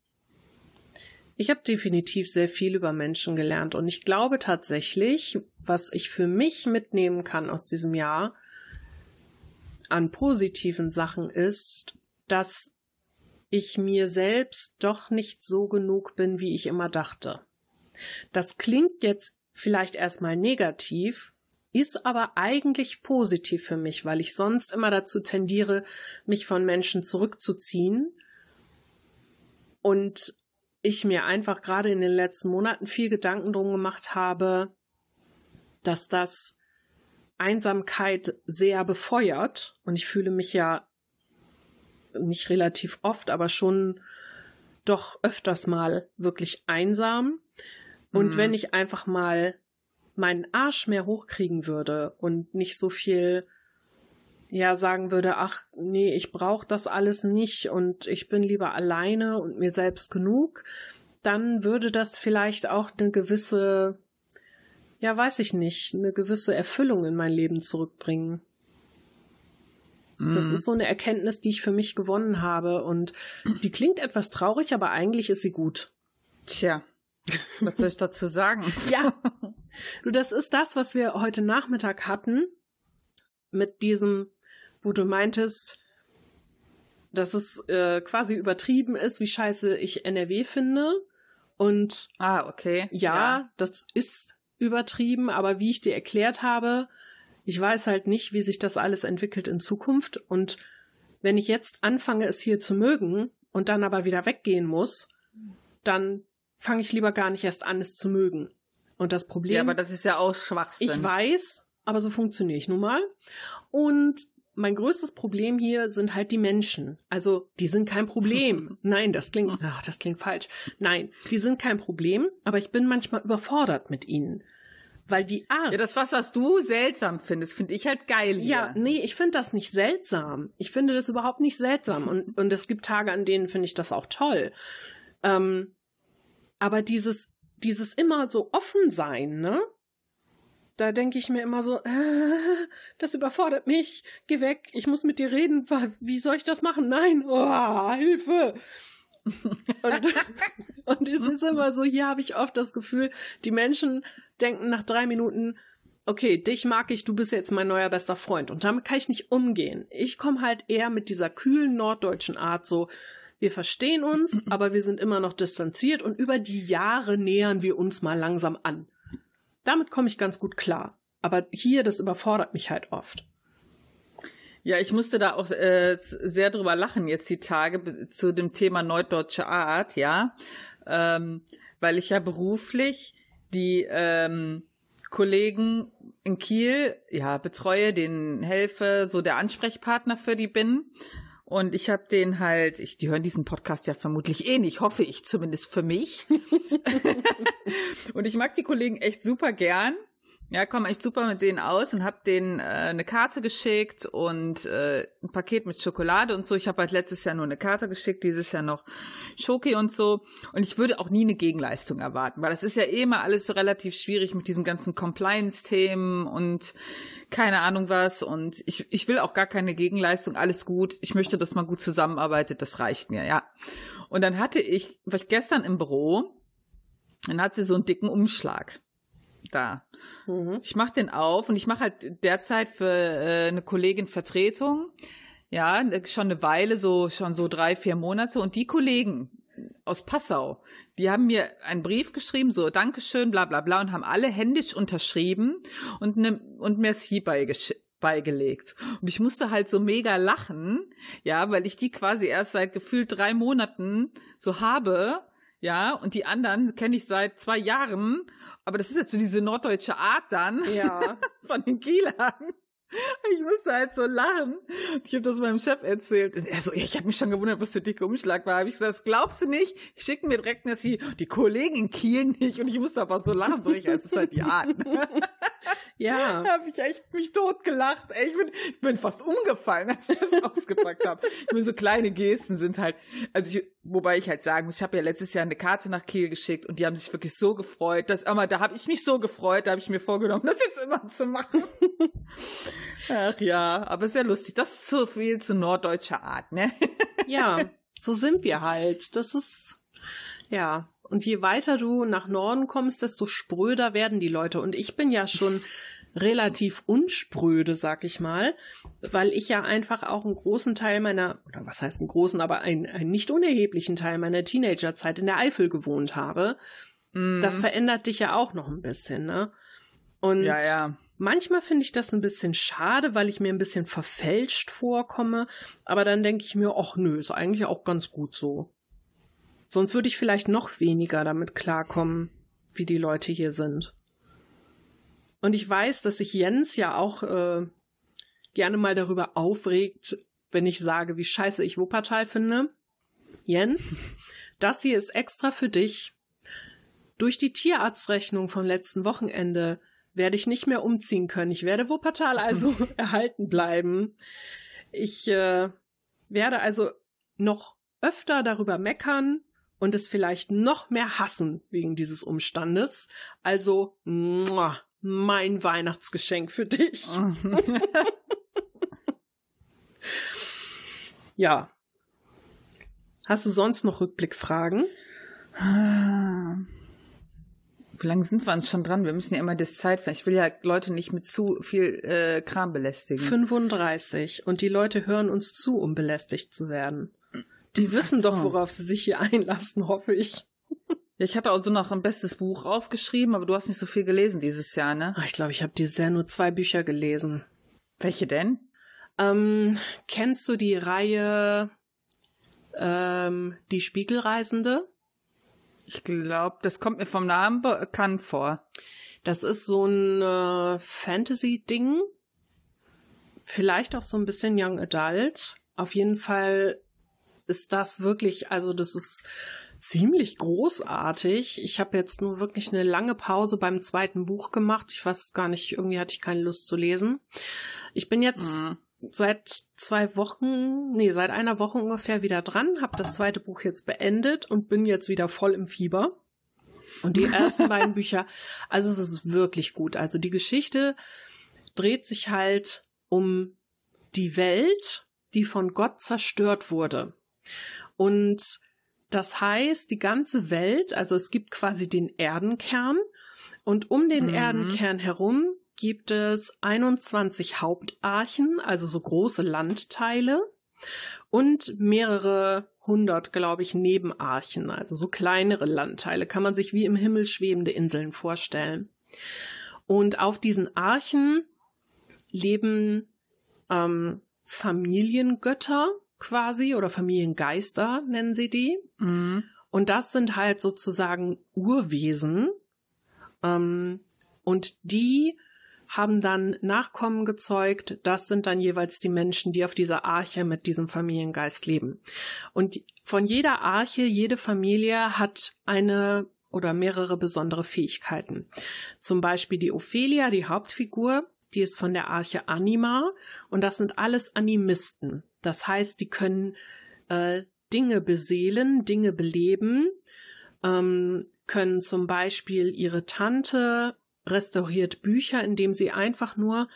Ich habe definitiv sehr viel über Menschen gelernt und ich glaube tatsächlich, was ich für mich mitnehmen kann aus diesem Jahr an positiven Sachen ist, dass ich mir selbst doch nicht so genug bin, wie ich immer dachte. Das klingt jetzt vielleicht erstmal negativ, ist aber eigentlich positiv für mich, weil ich sonst immer dazu tendiere, mich von Menschen zurückzuziehen und ich mir einfach gerade in den letzten Monaten viel Gedanken drum gemacht habe, dass das Einsamkeit sehr befeuert und ich fühle mich ja nicht relativ oft, aber schon doch öfters mal wirklich einsam. Und mhm. wenn ich einfach mal meinen Arsch mehr hochkriegen würde und nicht so viel ja sagen würde, ach nee, ich brauche das alles nicht und ich bin lieber alleine und mir selbst genug, dann würde das vielleicht auch eine gewisse, ja weiß ich nicht, eine gewisse Erfüllung in mein Leben zurückbringen. Das mhm. ist so eine Erkenntnis, die ich für mich gewonnen habe und die klingt etwas traurig, aber eigentlich ist sie gut. Tja, was soll ich dazu sagen? ja. Du, das ist das, was wir heute Nachmittag hatten mit diesem wo du meintest, dass es äh, quasi übertrieben ist, wie scheiße ich NRW finde. Und ah, okay. Ja, ja, das ist übertrieben, aber wie ich dir erklärt habe, ich weiß halt nicht, wie sich das alles entwickelt in Zukunft. Und wenn ich jetzt anfange, es hier zu mögen und dann aber wieder weggehen muss, dann fange ich lieber gar nicht erst an, es zu mögen. Und das Problem. Ja, aber das ist ja auch Schwachsinn. Ich weiß, aber so funktioniere ich nun mal. Und mein größtes Problem hier sind halt die Menschen. Also, die sind kein Problem. Nein, das klingt, ach, das klingt falsch. Nein, die sind kein Problem, aber ich bin manchmal überfordert mit ihnen. Weil die Art. Ja, das was, was du seltsam findest, finde ich halt geil hier. Ja, nee, ich finde das nicht seltsam. Ich finde das überhaupt nicht seltsam. Und, und es gibt Tage, an denen finde ich das auch toll. Ähm, aber dieses, dieses immer so offen sein, ne? da denke ich mir immer so, äh, das überfordert mich, geh weg, ich muss mit dir reden, wie soll ich das machen? Nein, oh, Hilfe. und, und es ist immer so, hier habe ich oft das Gefühl, die Menschen denken nach drei Minuten, okay, dich mag ich, du bist jetzt mein neuer bester Freund. Und damit kann ich nicht umgehen. Ich komme halt eher mit dieser kühlen norddeutschen Art so, wir verstehen uns, aber wir sind immer noch distanziert und über die Jahre nähern wir uns mal langsam an. Damit komme ich ganz gut klar. Aber hier, das überfordert mich halt oft. Ja, ich musste da auch äh, sehr drüber lachen jetzt die Tage zu dem Thema Neudeutsche Art, ja, ähm, weil ich ja beruflich die ähm, Kollegen in Kiel ja betreue, denen helfe, so der Ansprechpartner für die bin. Und ich habe den halt, ich, die hören diesen Podcast ja vermutlich eh nicht, hoffe ich zumindest für mich. und ich mag die Kollegen echt super gern. Ja, komme echt super mit denen aus und habe denen äh, eine Karte geschickt und äh, ein Paket mit Schokolade und so. Ich habe halt letztes Jahr nur eine Karte geschickt, dieses Jahr noch Schoki und so. Und ich würde auch nie eine Gegenleistung erwarten, weil das ist ja eh immer alles so relativ schwierig mit diesen ganzen Compliance-Themen und keine Ahnung was. Und ich, ich will auch gar keine Gegenleistung, alles gut. Ich möchte, dass man gut zusammenarbeitet, das reicht mir, ja. Und dann hatte ich, war ich gestern im Büro, dann hat sie so einen dicken Umschlag da. Mhm. Ich mache den auf und ich mache halt derzeit für äh, eine Kollegin Vertretung. Ja, schon eine Weile, so schon so drei, vier Monate. Und die Kollegen aus Passau, die haben mir einen Brief geschrieben, so Dankeschön, bla bla bla, und haben alle händisch unterschrieben und, ne, und Merci beigelegt. Und ich musste halt so mega lachen, ja, weil ich die quasi erst seit gefühlt drei Monaten so habe, ja, und die anderen kenne ich seit zwei Jahren aber das ist jetzt so diese norddeutsche Art dann ja. von den Kielern. Ich musste halt so lachen. Ich habe das meinem Chef erzählt. Und er so, ich habe mich schon gewundert, was der dicke Umschlag war. Hab ich gesagt, das glaubst du nicht? Ich schicke mir direkt eine Sie, die Kollegen in Kiel nicht. Und ich musste aber so lachen. So, ich, es ist halt die Art. Ja. Da habe ich echt mich tot gelacht. Ey, ich, bin, ich bin fast umgefallen, als ich das ausgepackt habe. Ich bin so kleine Gesten sind halt, also ich, wobei ich halt sagen muss, ich habe ja letztes Jahr eine Karte nach Kiel geschickt und die haben sich wirklich so gefreut, dass aber da habe ich mich so gefreut, da habe ich mir vorgenommen, das jetzt immer zu machen. Ach ja, aber sehr lustig. Das ist so viel zu norddeutscher Art, ne? Ja, so sind wir halt. Das ist, ja. Und je weiter du nach Norden kommst, desto spröder werden die Leute. Und ich bin ja schon relativ unspröde, sag ich mal, weil ich ja einfach auch einen großen Teil meiner, oder was heißt einen großen, aber einen, einen nicht unerheblichen Teil meiner Teenagerzeit in der Eifel gewohnt habe. Das verändert dich ja auch noch ein bisschen, ne? Und Ja, ja. Manchmal finde ich das ein bisschen schade, weil ich mir ein bisschen verfälscht vorkomme. Aber dann denke ich mir, ach nö, ist eigentlich auch ganz gut so. Sonst würde ich vielleicht noch weniger damit klarkommen, wie die Leute hier sind. Und ich weiß, dass sich Jens ja auch äh, gerne mal darüber aufregt, wenn ich sage, wie scheiße ich Wuppertal finde. Jens, das hier ist extra für dich. Durch die Tierarztrechnung vom letzten Wochenende werde ich nicht mehr umziehen können. Ich werde Wuppertal also erhalten bleiben. Ich äh, werde also noch öfter darüber meckern und es vielleicht noch mehr hassen wegen dieses Umstandes. Also, muah, mein Weihnachtsgeschenk für dich. Ja. Hast du sonst noch Rückblickfragen? Wie lange sind wir uns schon dran? Wir müssen ja immer das Zeit. Ich will ja Leute nicht mit zu viel äh, Kram belästigen. 35. Und die Leute hören uns zu, um belästigt zu werden. Die wissen so. doch, worauf sie sich hier einlassen, hoffe ich. Ja, ich hatte auch so noch ein bestes Buch aufgeschrieben, aber du hast nicht so viel gelesen dieses Jahr, ne? Ach, ich glaube, ich habe dieses Jahr nur zwei Bücher gelesen. Welche denn? Ähm, kennst du die Reihe ähm, Die Spiegelreisende? Ich glaube, das kommt mir vom Namen bekannt vor. Das ist so ein äh, Fantasy-Ding. Vielleicht auch so ein bisschen Young Adult. Auf jeden Fall ist das wirklich, also das ist ziemlich großartig. Ich habe jetzt nur wirklich eine lange Pause beim zweiten Buch gemacht. Ich weiß gar nicht, irgendwie hatte ich keine Lust zu lesen. Ich bin jetzt Mhm. seit zwei Wochen, nee, seit einer Woche ungefähr wieder dran, habe das zweite Buch jetzt beendet und bin jetzt wieder voll im Fieber. Und die ersten beiden Bücher, also es ist wirklich gut. Also die Geschichte dreht sich halt um die Welt, die von Gott zerstört wurde. Und das heißt, die ganze Welt, also es gibt quasi den Erdenkern und um den Mhm. Erdenkern herum gibt es 21 Hauptarchen, also so große Landteile und mehrere hundert, glaube ich, Nebenarchen, also so kleinere Landteile, kann man sich wie im Himmel schwebende Inseln vorstellen. Und auf diesen Archen leben ähm, Familiengötter quasi oder Familiengeister nennen sie die. Mhm. Und das sind halt sozusagen Urwesen. Ähm, und die haben dann Nachkommen gezeugt. Das sind dann jeweils die Menschen, die auf dieser Arche mit diesem Familiengeist leben. Und von jeder Arche, jede Familie hat eine oder mehrere besondere Fähigkeiten. Zum Beispiel die Ophelia, die Hauptfigur, die ist von der Arche Anima und das sind alles Animisten. Das heißt, die können äh, Dinge beseelen, Dinge beleben, ähm, können zum Beispiel ihre Tante restauriert Bücher, indem sie einfach nur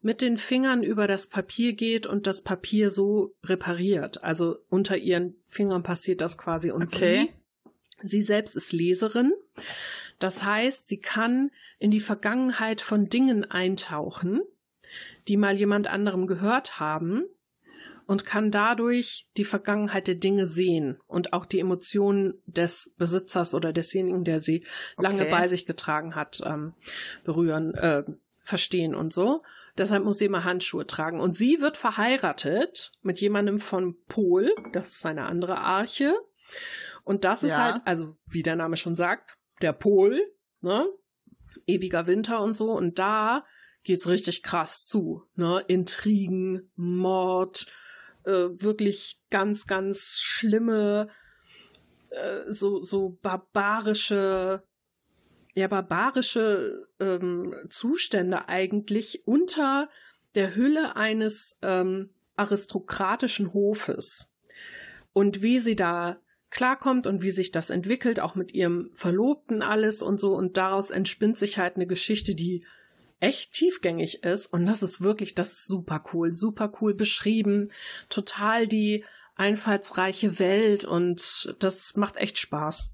mit den Fingern über das Papier geht und das Papier so repariert. Also unter ihren Fingern passiert das quasi und Okay. sie, sie selbst ist Leserin. Das heißt, sie kann in die Vergangenheit von Dingen eintauchen, die mal jemand anderem gehört haben und kann dadurch die Vergangenheit der Dinge sehen und auch die Emotionen des Besitzers oder desjenigen, der sie lange Okay. bei sich getragen hat, ähm, berühren, äh, verstehen und so. Deshalb muss sie immer Handschuhe tragen. Und sie wird verheiratet mit jemandem von Pol, das ist eine andere Arche. Und das ist Ja. halt, also wie der Name schon sagt, der Pol, ne? Ewiger Winter und so. Und da geht's richtig krass zu. Ne? Intrigen, Mord, äh, wirklich ganz, ganz schlimme, äh, so, so barbarische, ja, barbarische ähm, Zustände eigentlich unter der Hülle eines ähm, aristokratischen Hofes. Und wie sie da klarkommt und wie sich das entwickelt, auch mit ihrem Verlobten alles und so. Und daraus entspinnt sich halt eine Geschichte, die echt tiefgängig ist. Und das ist wirklich das super cool, super cool beschrieben. Total die einfallsreiche Welt und das macht echt Spaß.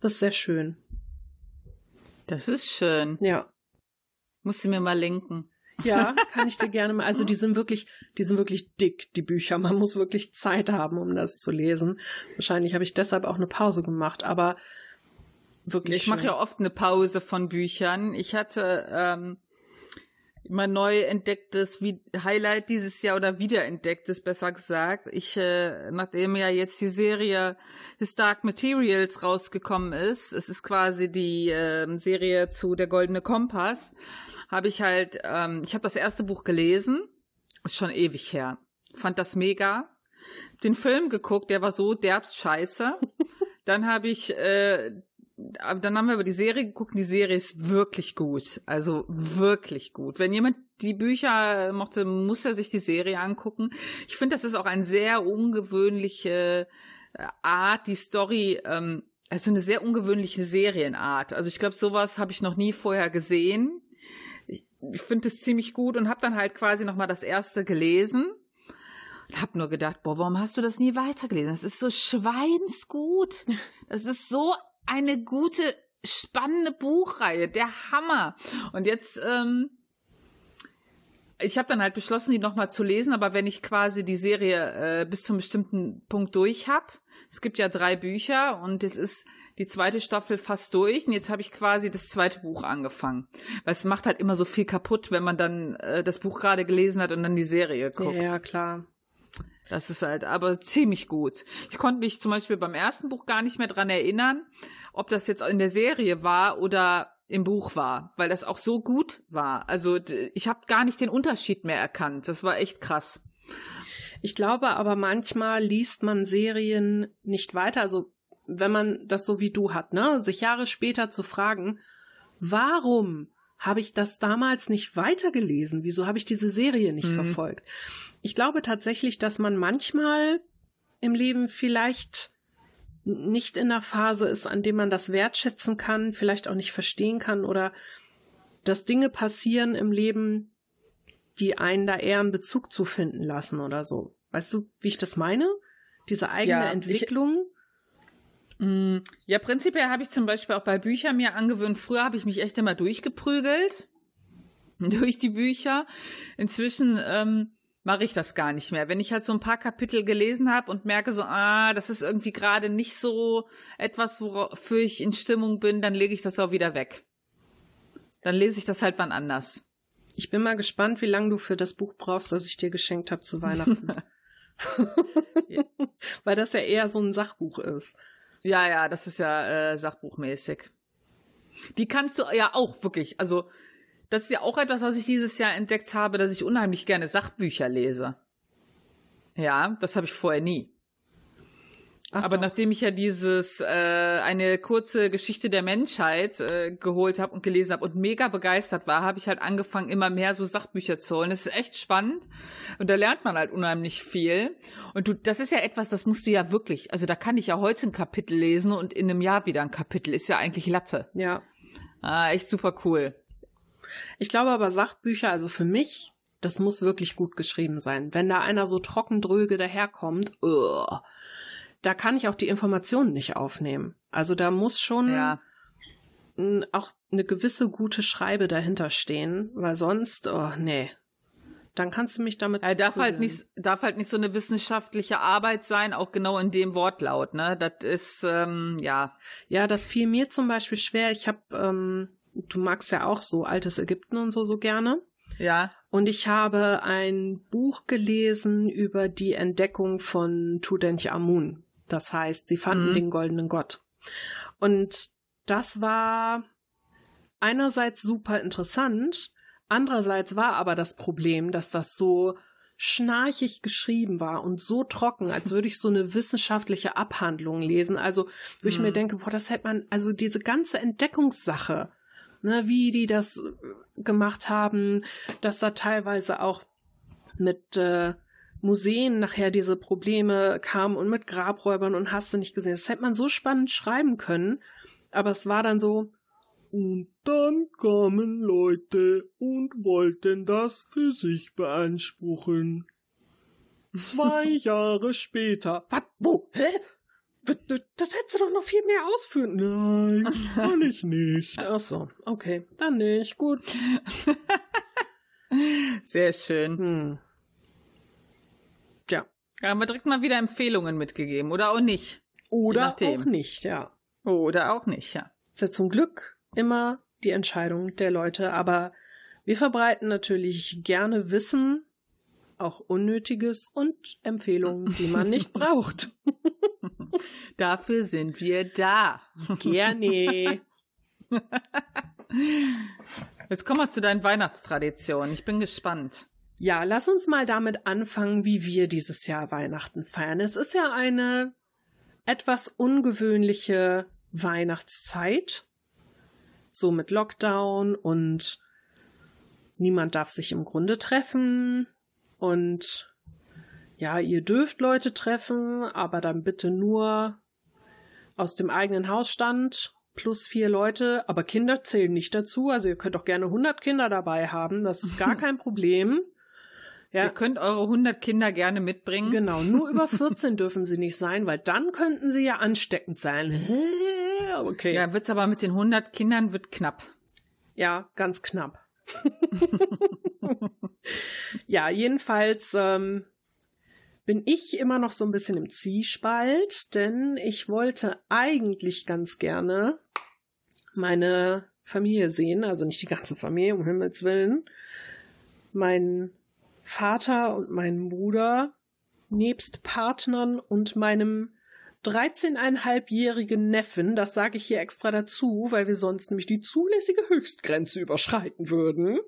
Das ist sehr schön. Das ist schön. Ja. Musst du mir mal linken. Ja, kann ich dir gerne mal. Also die sind wirklich, die sind wirklich dick, die Bücher. Man muss wirklich Zeit haben, um das zu lesen. Wahrscheinlich habe ich deshalb auch eine Pause gemacht, aber wirklich. Ich mache ja oft eine Pause von Büchern. Ich hatte ähm, mein neu entdecktes Highlight dieses Jahr oder wiederentdecktes, besser gesagt. Ich, äh, nachdem ja jetzt die Serie His Dark Materials rausgekommen ist, es ist quasi die äh, Serie zu Der Goldene Kompass, habe ich halt, ähm, ich habe das erste Buch gelesen, ist schon ewig her, fand das mega. Den Film geguckt, der war so derbst scheiße. Dann habe ich äh, dann haben wir über die Serie geguckt und die Serie ist wirklich gut. Also wirklich gut. Wenn jemand die Bücher mochte, muss er sich die Serie angucken. Ich finde, das ist auch eine sehr ungewöhnliche äh, Art, die Story, ähm, also eine sehr ungewöhnliche Serienart. Also ich glaube, sowas habe ich noch nie vorher gesehen. Ich, finde es ziemlich gut und habe dann halt quasi noch mal das erste gelesen und hab nur gedacht, boah, warum hast du das nie weitergelesen? Das ist so schweinsgut. Das ist so eine gute, spannende Buchreihe, der Hammer. Und jetzt, ähm, ich habe dann halt beschlossen, die nochmal zu lesen, aber wenn ich quasi die Serie äh, bis zum bestimmten Punkt durch hab, es gibt ja drei Bücher und jetzt ist die zweite Staffel fast durch und jetzt habe ich quasi das zweite Buch angefangen. Weil es macht halt immer so viel kaputt, wenn man dann äh, das Buch gerade gelesen hat und dann die Serie guckt. Ja, klar. Das ist halt aber ziemlich gut. Ich konnte mich zum Beispiel beim ersten Buch gar nicht mehr dran erinnern, ob das jetzt in der Serie war oder im Buch war, weil das auch so gut war. Also ich habe gar nicht den Unterschied mehr erkannt. Das war echt krass. Ich glaube aber manchmal liest man Serien nicht weiter. Also wenn man das so wie du hat, ne, sich Jahre später zu fragen, warum habe ich das damals nicht weitergelesen? Wieso habe ich diese Serie nicht mhm. verfolgt? Ich glaube tatsächlich, dass man manchmal im Leben vielleicht nicht in der Phase ist, an dem man das wertschätzen kann, vielleicht auch nicht verstehen kann oder dass Dinge passieren im Leben, die einen da eher einen Bezug zu finden lassen oder so. Weißt du, wie ich das meine? Diese eigene ja, Entwicklung. Ich, ja, prinzipiell habe ich zum Beispiel auch bei Büchern mir angewöhnt. Früher habe ich mich echt immer durchgeprügelt durch die Bücher. Inzwischen ähm, mache ich das gar nicht mehr. Wenn ich halt so ein paar Kapitel gelesen habe und merke so, ah, das ist irgendwie gerade nicht so etwas, wofür ich in Stimmung bin, dann lege ich das auch wieder weg. Dann lese ich das halt wann anders. Ich bin mal gespannt, wie lange du für das Buch brauchst, das ich dir geschenkt habe zu Weihnachten. Weil das ja eher so ein Sachbuch ist. Ja, ja, das ist ja äh, sachbuchmäßig. Die kannst du ja auch wirklich, also das ist ja auch etwas, was ich dieses Jahr entdeckt habe, dass ich unheimlich gerne Sachbücher lese. Ja, das habe ich vorher nie. Ach Aber doch. nachdem ich ja dieses äh, eine kurze Geschichte der Menschheit äh, geholt habe und gelesen habe und mega begeistert war, habe ich halt angefangen, immer mehr so Sachbücher zu holen. Das ist echt spannend und da lernt man halt unheimlich viel. Und du, das ist ja etwas, das musst du ja wirklich. Also da kann ich ja heute ein Kapitel lesen und in einem Jahr wieder ein Kapitel. Ist ja eigentlich Latte. Ja. Ah, echt super cool. Ich glaube aber Sachbücher, also für mich, das muss wirklich gut geschrieben sein. Wenn da einer so trockendröge daherkommt, uh, da kann ich auch die Informationen nicht aufnehmen. Also da muss schon ja. auch eine gewisse gute Schreibe dahinter stehen, weil sonst, oh nee, dann kannst du mich damit. Er darf halt nicht, darf halt nicht so eine wissenschaftliche Arbeit sein, auch genau in dem Wortlaut, ne? Das ist ähm, ja. Ja, das fiel mir zum Beispiel schwer. Ich habe ähm, du magst ja auch so altes Ägypten und so so gerne. Ja. Und ich habe ein Buch gelesen über die Entdeckung von Tutanchamun. Das heißt, sie fanden mhm. den goldenen Gott. Und das war einerseits super interessant, Andererseits war aber das Problem, dass das so schnarchig geschrieben war und so trocken, als würde ich so eine wissenschaftliche Abhandlung lesen. Also, wo ich mir denke, boah, das hätte man, also diese ganze Entdeckungssache, ne, wie die das gemacht haben, dass da teilweise auch mit äh, Museen nachher diese Probleme kamen und mit Grabräubern und hast du nicht gesehen. Das hätte man so spannend schreiben können, aber es war dann so, und dann kamen Leute und wollten das für sich beanspruchen. Zwei Jahre später. Was? Wo? Hä? Das hättest du doch noch viel mehr ausführen. Nein, kann ich nicht. Ach so, okay, dann nicht. Gut. Sehr schön. Hm. Da haben wir direkt mal wieder Empfehlungen mitgegeben, oder auch nicht. Oder auch nicht, ja. Oder auch nicht, ja. Ist ja zum Glück immer die Entscheidung der Leute, aber wir verbreiten natürlich gerne Wissen, auch Unnötiges und Empfehlungen, die man nicht braucht. Dafür sind wir da. Gerne. Jetzt kommen wir zu deinen Weihnachtstraditionen. Ich bin gespannt. Ja, lass uns mal damit anfangen, wie wir dieses Jahr Weihnachten feiern. Es ist ja eine etwas ungewöhnliche Weihnachtszeit. So mit Lockdown und niemand darf sich im Grunde treffen. Und ja, ihr dürft Leute treffen, aber dann bitte nur aus dem eigenen Hausstand plus vier Leute. Aber Kinder zählen nicht dazu. Also ihr könnt auch gerne 100 Kinder dabei haben. Das ist gar kein Problem. Ja. Ihr könnt eure 100 Kinder gerne mitbringen. Genau, nur über 14 dürfen sie nicht sein, weil dann könnten sie ja ansteckend sein. Okay. Ja, wird's aber mit den 100 Kindern wird knapp. Ja, ganz knapp. ja, jedenfalls ähm, bin ich immer noch so ein bisschen im Zwiespalt, denn ich wollte eigentlich ganz gerne meine Familie sehen, also nicht die ganze Familie, um Himmels Willen. Mein Vater und meinen Bruder nebst Partnern und meinem 13,5-jährigen Neffen, das sage ich hier extra dazu, weil wir sonst nämlich die zulässige Höchstgrenze überschreiten würden.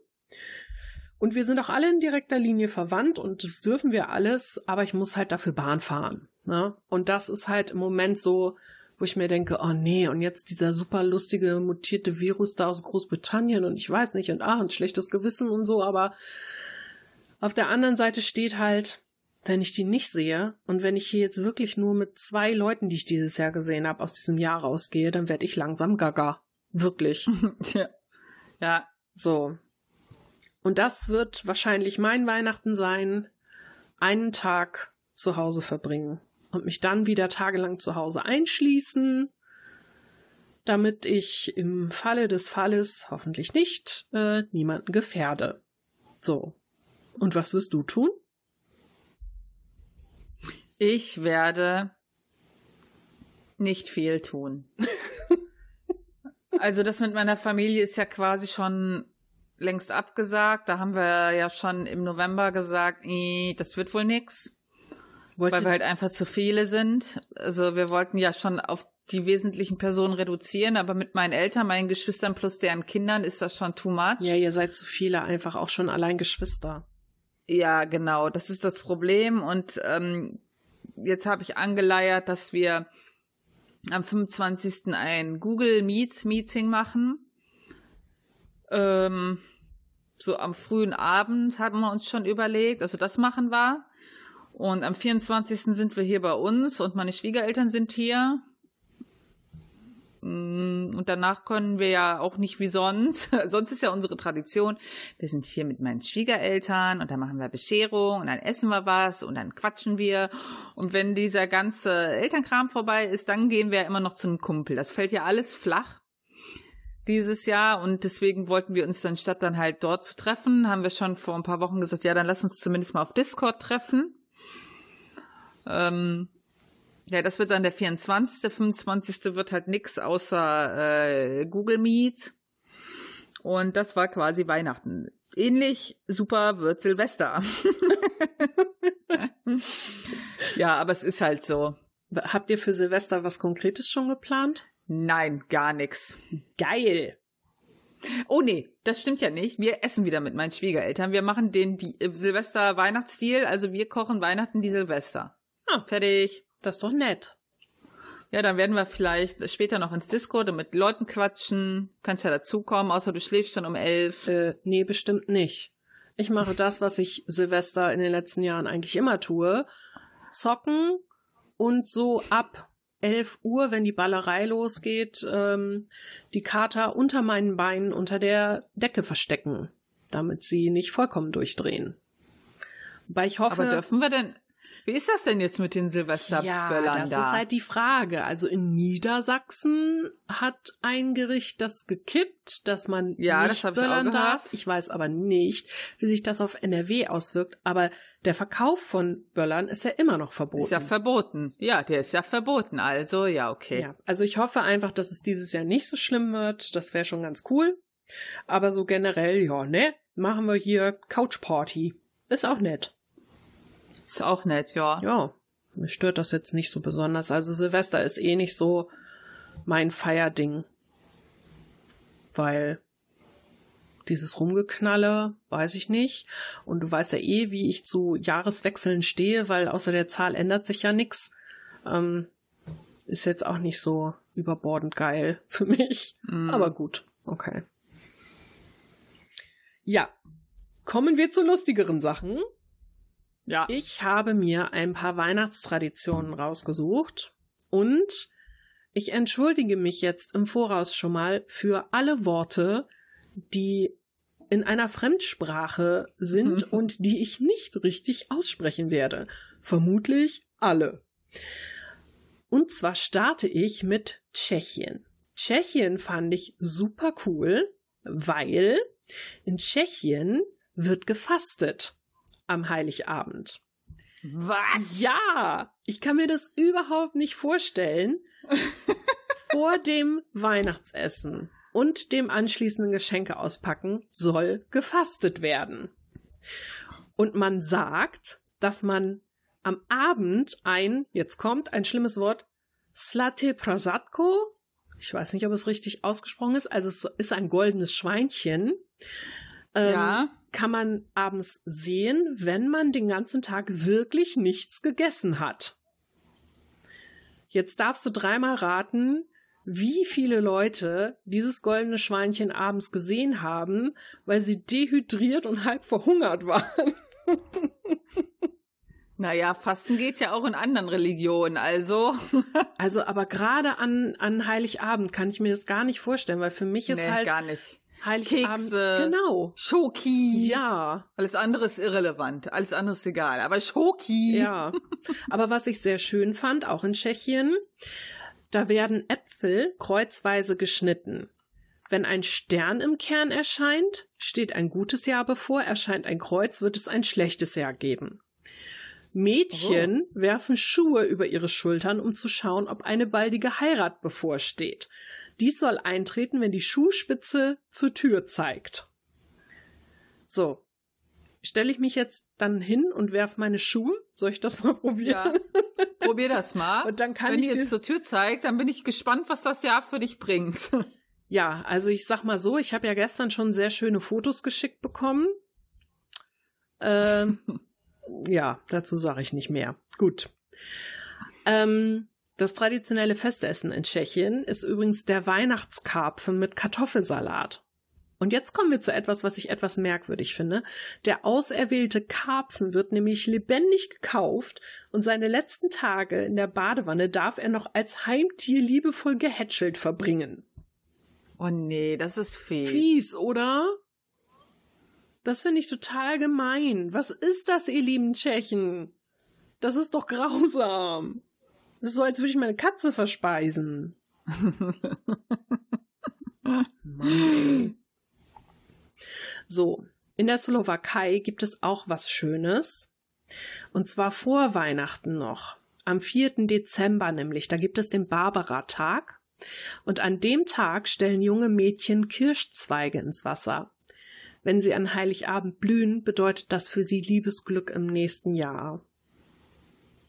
Und wir sind auch alle in direkter Linie verwandt und das dürfen wir alles, aber ich muss halt dafür Bahn fahren. Ne? Und das ist halt im Moment so, wo ich mir denke, oh nee, und jetzt dieser super lustige mutierte Virus da aus Großbritannien und ich weiß nicht und ah, ein schlechtes Gewissen und so, aber auf der anderen Seite steht halt, wenn ich die nicht sehe und wenn ich hier jetzt wirklich nur mit zwei Leuten, die ich dieses Jahr gesehen habe, aus diesem Jahr rausgehe, dann werde ich langsam gaga. Wirklich. ja. ja. So. Und das wird wahrscheinlich mein Weihnachten sein, einen Tag zu Hause verbringen und mich dann wieder tagelang zu Hause einschließen, damit ich im Falle des Falles hoffentlich nicht äh, niemanden gefährde. So. Und was wirst du tun? Ich werde nicht viel tun. also das mit meiner Familie ist ja quasi schon längst abgesagt. Da haben wir ja schon im November gesagt, das wird wohl nix. Wollte weil wir halt einfach zu viele sind. Also wir wollten ja schon auf die wesentlichen Personen reduzieren, aber mit meinen Eltern, meinen Geschwistern plus deren Kindern ist das schon too much. Ja, ihr seid zu viele, einfach auch schon allein Geschwister. Ja, genau, das ist das Problem. Und ähm, jetzt habe ich angeleiert, dass wir am 25. ein Google Meet Meeting machen. Ähm, so am frühen Abend haben wir uns schon überlegt, also das machen wir. Und am 24. sind wir hier bei uns und meine Schwiegereltern sind hier. Mm, und danach können wir ja auch nicht wie sonst. sonst ist ja unsere Tradition. Wir sind hier mit meinen Schwiegereltern und dann machen wir Bescherung und dann essen wir was und dann quatschen wir. Und wenn dieser ganze Elternkram vorbei ist, dann gehen wir immer noch zu einem Kumpel. Das fällt ja alles flach dieses Jahr und deswegen wollten wir uns dann statt dann halt dort zu treffen, haben wir schon vor ein paar Wochen gesagt, ja, dann lass uns zumindest mal auf Discord treffen. Ähm, ja, das wird dann der 24. 25. wird halt nix außer äh, Google Meet. Und das war quasi Weihnachten. Ähnlich super wird Silvester. ja, aber es ist halt so. Habt ihr für Silvester was Konkretes schon geplant? Nein, gar nix. Geil. Oh nee, das stimmt ja nicht. Wir essen wieder mit meinen Schwiegereltern. Wir machen den äh, Silvester-Weihnachtsstil, also wir kochen Weihnachten die Silvester. Ah, Fertig. Das ist doch nett. Ja, dann werden wir vielleicht später noch ins Discord und mit Leuten quatschen. Kannst ja dazukommen, außer du schläfst schon um elf. Äh, nee, bestimmt nicht. Ich mache das, was ich Silvester in den letzten Jahren eigentlich immer tue. Zocken und so ab 11 Uhr, wenn die Ballerei losgeht, ähm, die Kater unter meinen Beinen unter der Decke verstecken, damit sie nicht vollkommen durchdrehen. Wobei ich hoffe, Aber dürfen wir denn, wie ist das denn jetzt mit den ja, Silvesterböllern das da? ist halt die Frage. Also in Niedersachsen hat ein Gericht das gekippt, dass man Ja, nicht das ich böllern gehört. darf. Ich weiß aber nicht, wie sich das auf NRW auswirkt. Aber der Verkauf von Böllern ist ja immer noch verboten. ist ja verboten. Ja, der ist ja verboten. Also, ja, okay. Ja, also ich hoffe einfach, dass es dieses Jahr nicht so schlimm wird. Das wäre schon ganz cool. Aber so generell, ja, ne? Machen wir hier Couch Party. Ist auch nett. Ist auch nett, ja. Ja, mir stört das jetzt nicht so besonders. Also Silvester ist eh nicht so mein Feierding. Weil dieses Rumgeknalle, weiß ich nicht. Und du weißt ja eh, wie ich zu Jahreswechseln stehe, weil außer der Zahl ändert sich ja nix. Ähm, ist jetzt auch nicht so überbordend geil für mich. Aber gut, okay. Ja, kommen wir zu lustigeren Sachen. Ja. Ich habe mir ein paar Weihnachtstraditionen rausgesucht und ich entschuldige mich jetzt im Voraus schon mal für alle Worte, die in einer Fremdsprache sind und die ich nicht richtig aussprechen werde. Vermutlich alle. Und zwar starte ich mit Tschechien. Tschechien fand ich super cool, weil in Tschechien wird gefastet am Heiligabend. Was? Ja, ich kann mir das überhaupt nicht vorstellen. Vor dem Weihnachtsessen und dem anschließenden Geschenke auspacken soll gefastet werden. Und man sagt, dass man am Abend ein, jetzt kommt ein schlimmes Wort, Slate Prasatko, ich weiß nicht, ob es richtig ausgesprochen ist, also es ist ein goldenes Schweinchen, ähm, Ja. Kann man abends sehen, wenn man den ganzen Tag wirklich nichts gegessen hat. Jetzt darfst du dreimal raten, wie viele Leute dieses goldene Schweinchen abends gesehen haben, weil sie dehydriert und halb verhungert waren. Naja, Fasten geht ja auch in anderen Religionen, also. Also, aber gerade an, an Heiligabend kann ich mir das gar nicht vorstellen, weil für mich ist nee, halt gar nicht. Heiligabend. Kekse. Genau. Schoki. Ja. Alles andere ist irrelevant. Alles andere ist egal. Aber Schoki. Ja. Aber was ich sehr schön fand, auch in Tschechien, da werden Äpfel kreuzweise geschnitten. Wenn ein Stern im Kern erscheint, steht ein gutes Jahr bevor, erscheint ein Kreuz, wird es ein schlechtes Jahr geben. Mädchen werfen Schuhe über ihre Schultern, um zu schauen, ob eine baldige Heirat bevorsteht. Dies soll eintreten, wenn die Schuhspitze zur Tür zeigt. So. Stelle ich mich jetzt dann hin und werf meine Schuhe? Soll ich das mal probieren? Ja. Probier das mal. Und dann kann Wenn ich die jetzt zur Tür zeigt, dann bin ich gespannt, was das Jahr für dich bringt. Ja, also ich sag mal so, ich habe ja gestern schon sehr schöne Fotos geschickt bekommen. Ähm, ja, dazu sage ich nicht mehr. Gut. Ähm, das traditionelle Festessen in Tschechien ist übrigens der Weihnachtskarpfen mit Kartoffelsalat. Und jetzt kommen wir zu etwas, was ich etwas merkwürdig finde. Der auserwählte Karpfen wird nämlich lebendig gekauft und seine letzten Tage in der Badewanne darf er noch als Heimtier liebevoll gehätschelt verbringen. Oh nee, das ist fies. Fies, oder? Das finde ich total gemein. Was ist das, ihr lieben Tschechen? Das ist doch grausam. Das ist so, als würde ich meine Katze verspeisen. So, in der Slowakei gibt es auch was Schönes. Und zwar vor Weihnachten noch. Am 4. Dezember nämlich. Da gibt es den Barbara-Tag. Und an dem Tag stellen junge Mädchen Kirschzweige ins Wasser. Wenn sie an Heiligabend blühen, bedeutet das für sie Liebesglück im nächsten Jahr.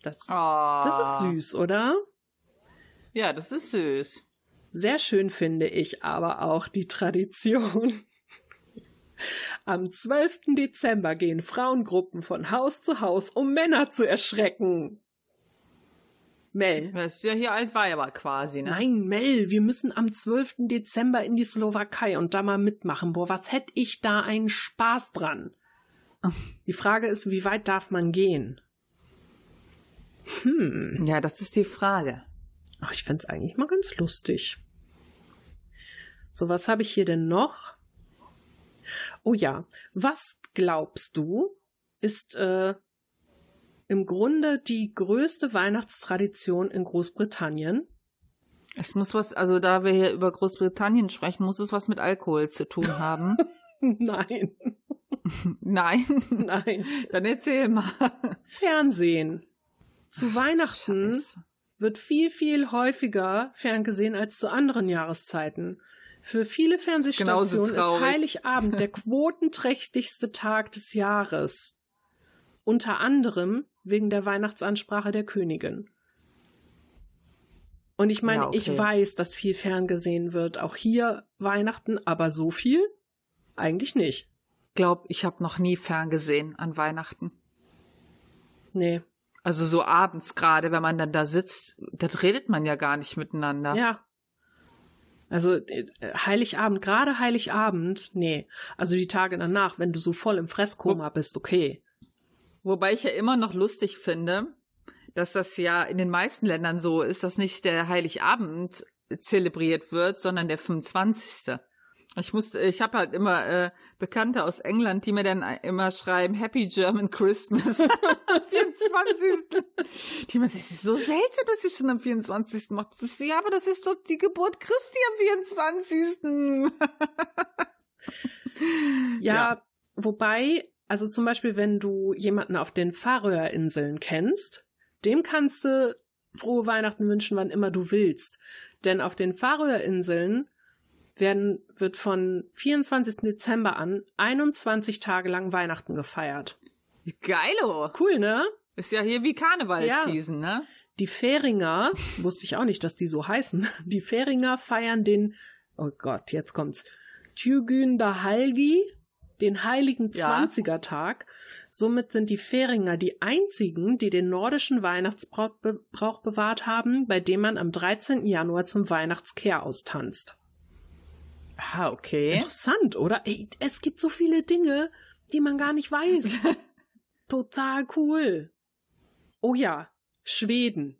Das, Oh. das ist süß, oder? Ja, das ist süß. Sehr schön finde ich aber auch die Tradition. Am 12. Dezember gehen Frauengruppen von Haus zu Haus, um Männer zu erschrecken. Mel. Das ist ja hier Altweiber quasi, ne? Nein, Mel, wir müssen am 12. Dezember in die Slowakei und da mal mitmachen. Boah, was hätte ich da einen Spaß dran? Die Frage ist, wie weit darf man gehen? Hm. Ja, das ist die Frage. Ach, ich find's eigentlich mal ganz lustig. So, was habe ich hier denn noch? Oh ja, was glaubst du, ist äh, im Grunde die größte Weihnachtstradition in Großbritannien? Es muss was, also da wir hier über Großbritannien sprechen, muss es was mit Alkohol zu tun haben. Nein. Nein. Nein. Dann erzähl mal. Fernsehen. Zu Weihnachten Scheiße. wird viel, viel häufiger ferngesehen als zu anderen Jahreszeiten. Für viele Fernsehstationen ist traurig. Heiligabend der quotenträchtigste Tag des Jahres. Unter anderem wegen der Weihnachtsansprache der Königin. Und ich meine, Ja, okay. ich weiß, dass viel ferngesehen wird. Auch hier Weihnachten, aber so viel? Eigentlich nicht. Glaub, ich habe noch nie ferngesehen an Weihnachten. Nee. Also so abends gerade, wenn man dann da sitzt, da redet man ja gar nicht miteinander. Ja. Also äh, Heiligabend, gerade Heiligabend, nee. Also die Tage danach, wenn du so voll im Fresskoma bist, okay. Wobei ich ja immer noch lustig finde, dass das ja in den meisten Ländern so ist, dass nicht der Heiligabend zelebriert wird, sondern der 25. Ich musste, ich habe halt immer äh, Bekannte aus England, die mir dann immer schreiben Happy German Christmas am 24. Die immer sagen, es ist so seltsam, dass ich schon am 24. mache. Das ist, ja, aber das ist doch die Geburt Christi am 24. Ja, Ja. wobei, also zum Beispiel, wenn du jemanden auf den Färöerinseln kennst, dem kannst du frohe Weihnachten wünschen, wann immer du willst. Denn auf den Färöerinseln werden, wird von 24. Dezember an 21 Tage lang Weihnachten gefeiert. Geilo. Cool, ne? Ist ja hier wie Karnevalsseason, ne? Die Färinger, wusste ich auch nicht, dass die so heißen, die Färinger feiern den, oh Gott, jetzt kommt's, Tjugünder Halgi, den heiligen Ja. Zwanzigertag. Somit sind die Färinger die einzigen, die den nordischen Weihnachtsbrauch be Brauch bewahrt haben, bei dem man am 13. Januar zum Weihnachtskehr austanzt. Ah, okay. Interessant, oder? Ey, es gibt so viele Dinge, die man gar nicht weiß. Total cool. Oh ja, Schweden.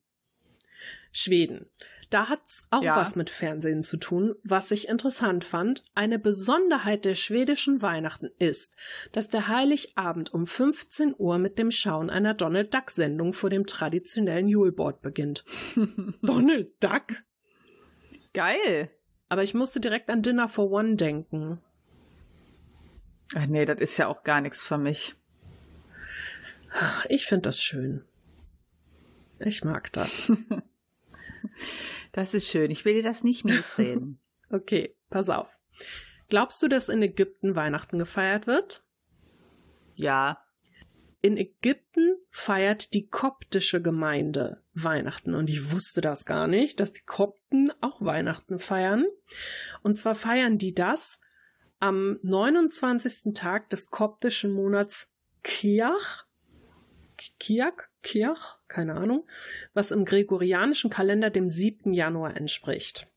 Schweden. Da hat's auch Ja. was mit Fernsehen zu tun. Was ich interessant fand, eine Besonderheit der schwedischen Weihnachten ist, dass der Heiligabend um 15 Uhr mit dem Schauen einer Donald Duck Sendung vor dem traditionellen Julebord beginnt. Donald Duck? Geil. Aber ich musste direkt an Dinner for One denken. Ach nee, das ist ja auch gar nichts für mich. Ich finde das schön. Ich mag das. Das ist schön. Ich will dir das nicht miesreden. Okay, pass auf. Glaubst du, dass in Ägypten Weihnachten gefeiert wird? ja. In Ägypten feiert die koptische Gemeinde Weihnachten. Und ich wusste das gar nicht, dass die Kopten auch Weihnachten feiern. Und zwar feiern die das am 29. Tag des koptischen Monats Kiach. Kiak? Kiach? Keine Ahnung. Was im gregorianischen Kalender dem 7. Januar entspricht.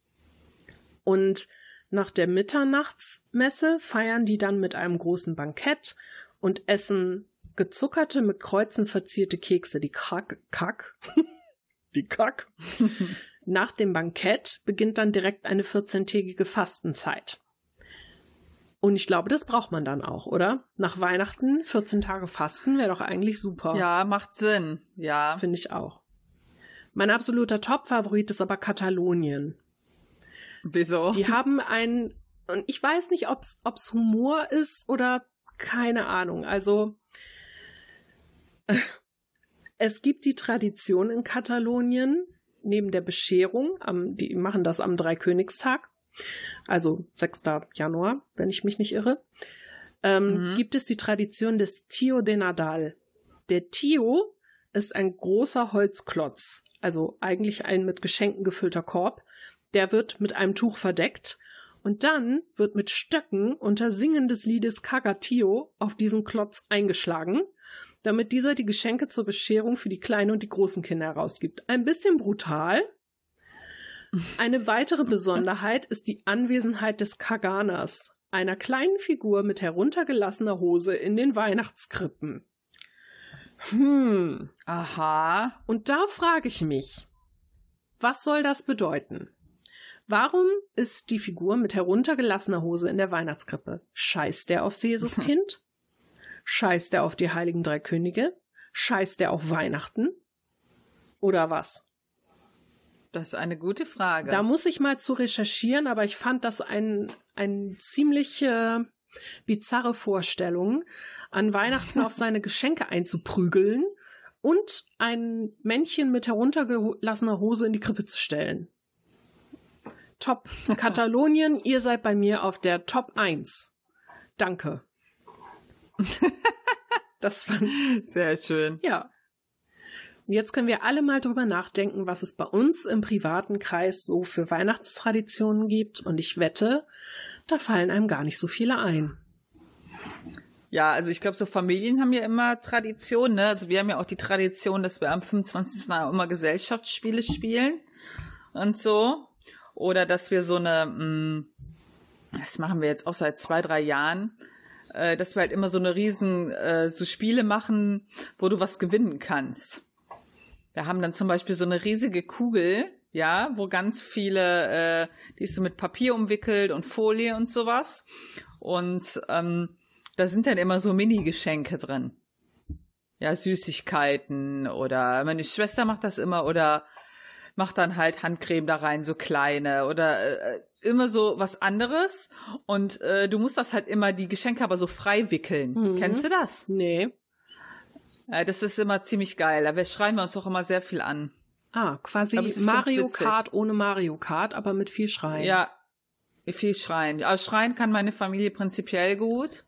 Und nach der Mitternachtsmesse feiern die dann mit einem großen Bankett und essen gezuckerte, mit Kreuzen verzierte Kekse, die Kack, Kack, die Kack. Nach dem Bankett beginnt dann direkt eine 14-tägige Fastenzeit. Und ich glaube, das braucht man dann auch, oder? Nach Weihnachten 14 Tage Fasten wäre doch eigentlich super. Ja, macht Sinn. Ja. Finde ich auch. Mein absoluter Top-Favorit ist aber Katalonien. Wieso? Die haben ein, und ich weiß nicht, ob's, ob's Humor ist oder keine Ahnung. Also, es gibt die Tradition in Katalonien, neben der Bescherung, am, die machen das am Dreikönigstag, also 6. Januar, wenn ich mich nicht irre, ähm, Mhm. gibt es die Tradition des Tio de Nadal. Der Tio ist ein großer Holzklotz, also eigentlich ein mit Geschenken gefüllter Korb, der wird mit einem Tuch verdeckt und dann wird mit Stöcken unter Singen des Liedes Kagatio auf diesen Klotz eingeschlagen, damit dieser die Geschenke zur Bescherung für die kleinen und die großen Kinder herausgibt. Ein bisschen brutal. Eine weitere Besonderheit ist die Anwesenheit des Kaganas, einer kleinen Figur mit heruntergelassener Hose in den Weihnachtskrippen. Hm. Aha. Und da frage ich mich, was soll das bedeuten? Warum ist die Figur mit heruntergelassener Hose in der Weihnachtskrippe? Scheißt der aufs Jesuskind? Scheißt der auf die heiligen drei Könige? Scheißt der auf Weihnachten? Oder was? Das ist eine gute Frage. Da muss ich mal zu recherchieren, aber ich fand das ein, ein ziemlich äh, bizarre Vorstellung, an Weihnachten auf seine Geschenke einzuprügeln und ein Männchen mit heruntergelassener Hose in die Krippe zu stellen. Top. Katalonien, ihr seid bei mir auf der Top 1. Danke. Das fand, Sehr schön. ja. Jetzt können wir alle mal drüber nachdenken, was es bei uns im privaten Kreis so für Weihnachtstraditionen gibt. Und ich wette, da fallen einem gar nicht so viele ein. Ja, also ich glaube, so Familien haben ja immer Tradition, ne? Also wir haben ja auch die Tradition, dass wir am 25. auch immer Gesellschaftsspiele spielen und so. Oder dass wir so eine, mh, das machen wir jetzt auch seit zwei, drei Jahren, äh, dass wir halt immer so eine riesen, äh, so Spiele machen, wo du was gewinnen kannst. Wir haben dann zum Beispiel so eine riesige Kugel, ja, wo ganz viele, äh, die ist so mit Papier umwickelt und Folie und sowas. Und ähm, da sind dann immer so Mini-Geschenke drin. Ja, Süßigkeiten oder meine Schwester macht das immer oder macht dann halt Handcreme da rein, so kleine oder äh, immer so was anderes. Und äh, du musst das halt immer, die Geschenke aber so frei wickeln. Mhm. Kennst du das? Nee. Ja, das ist immer ziemlich geil. Da schreien wir uns auch immer sehr viel an. Ah, quasi Mario. Kart ohne Mario Kart, aber mit viel Schreien. Ja, viel schreien. Aber schreien kann meine Familie prinzipiell gut.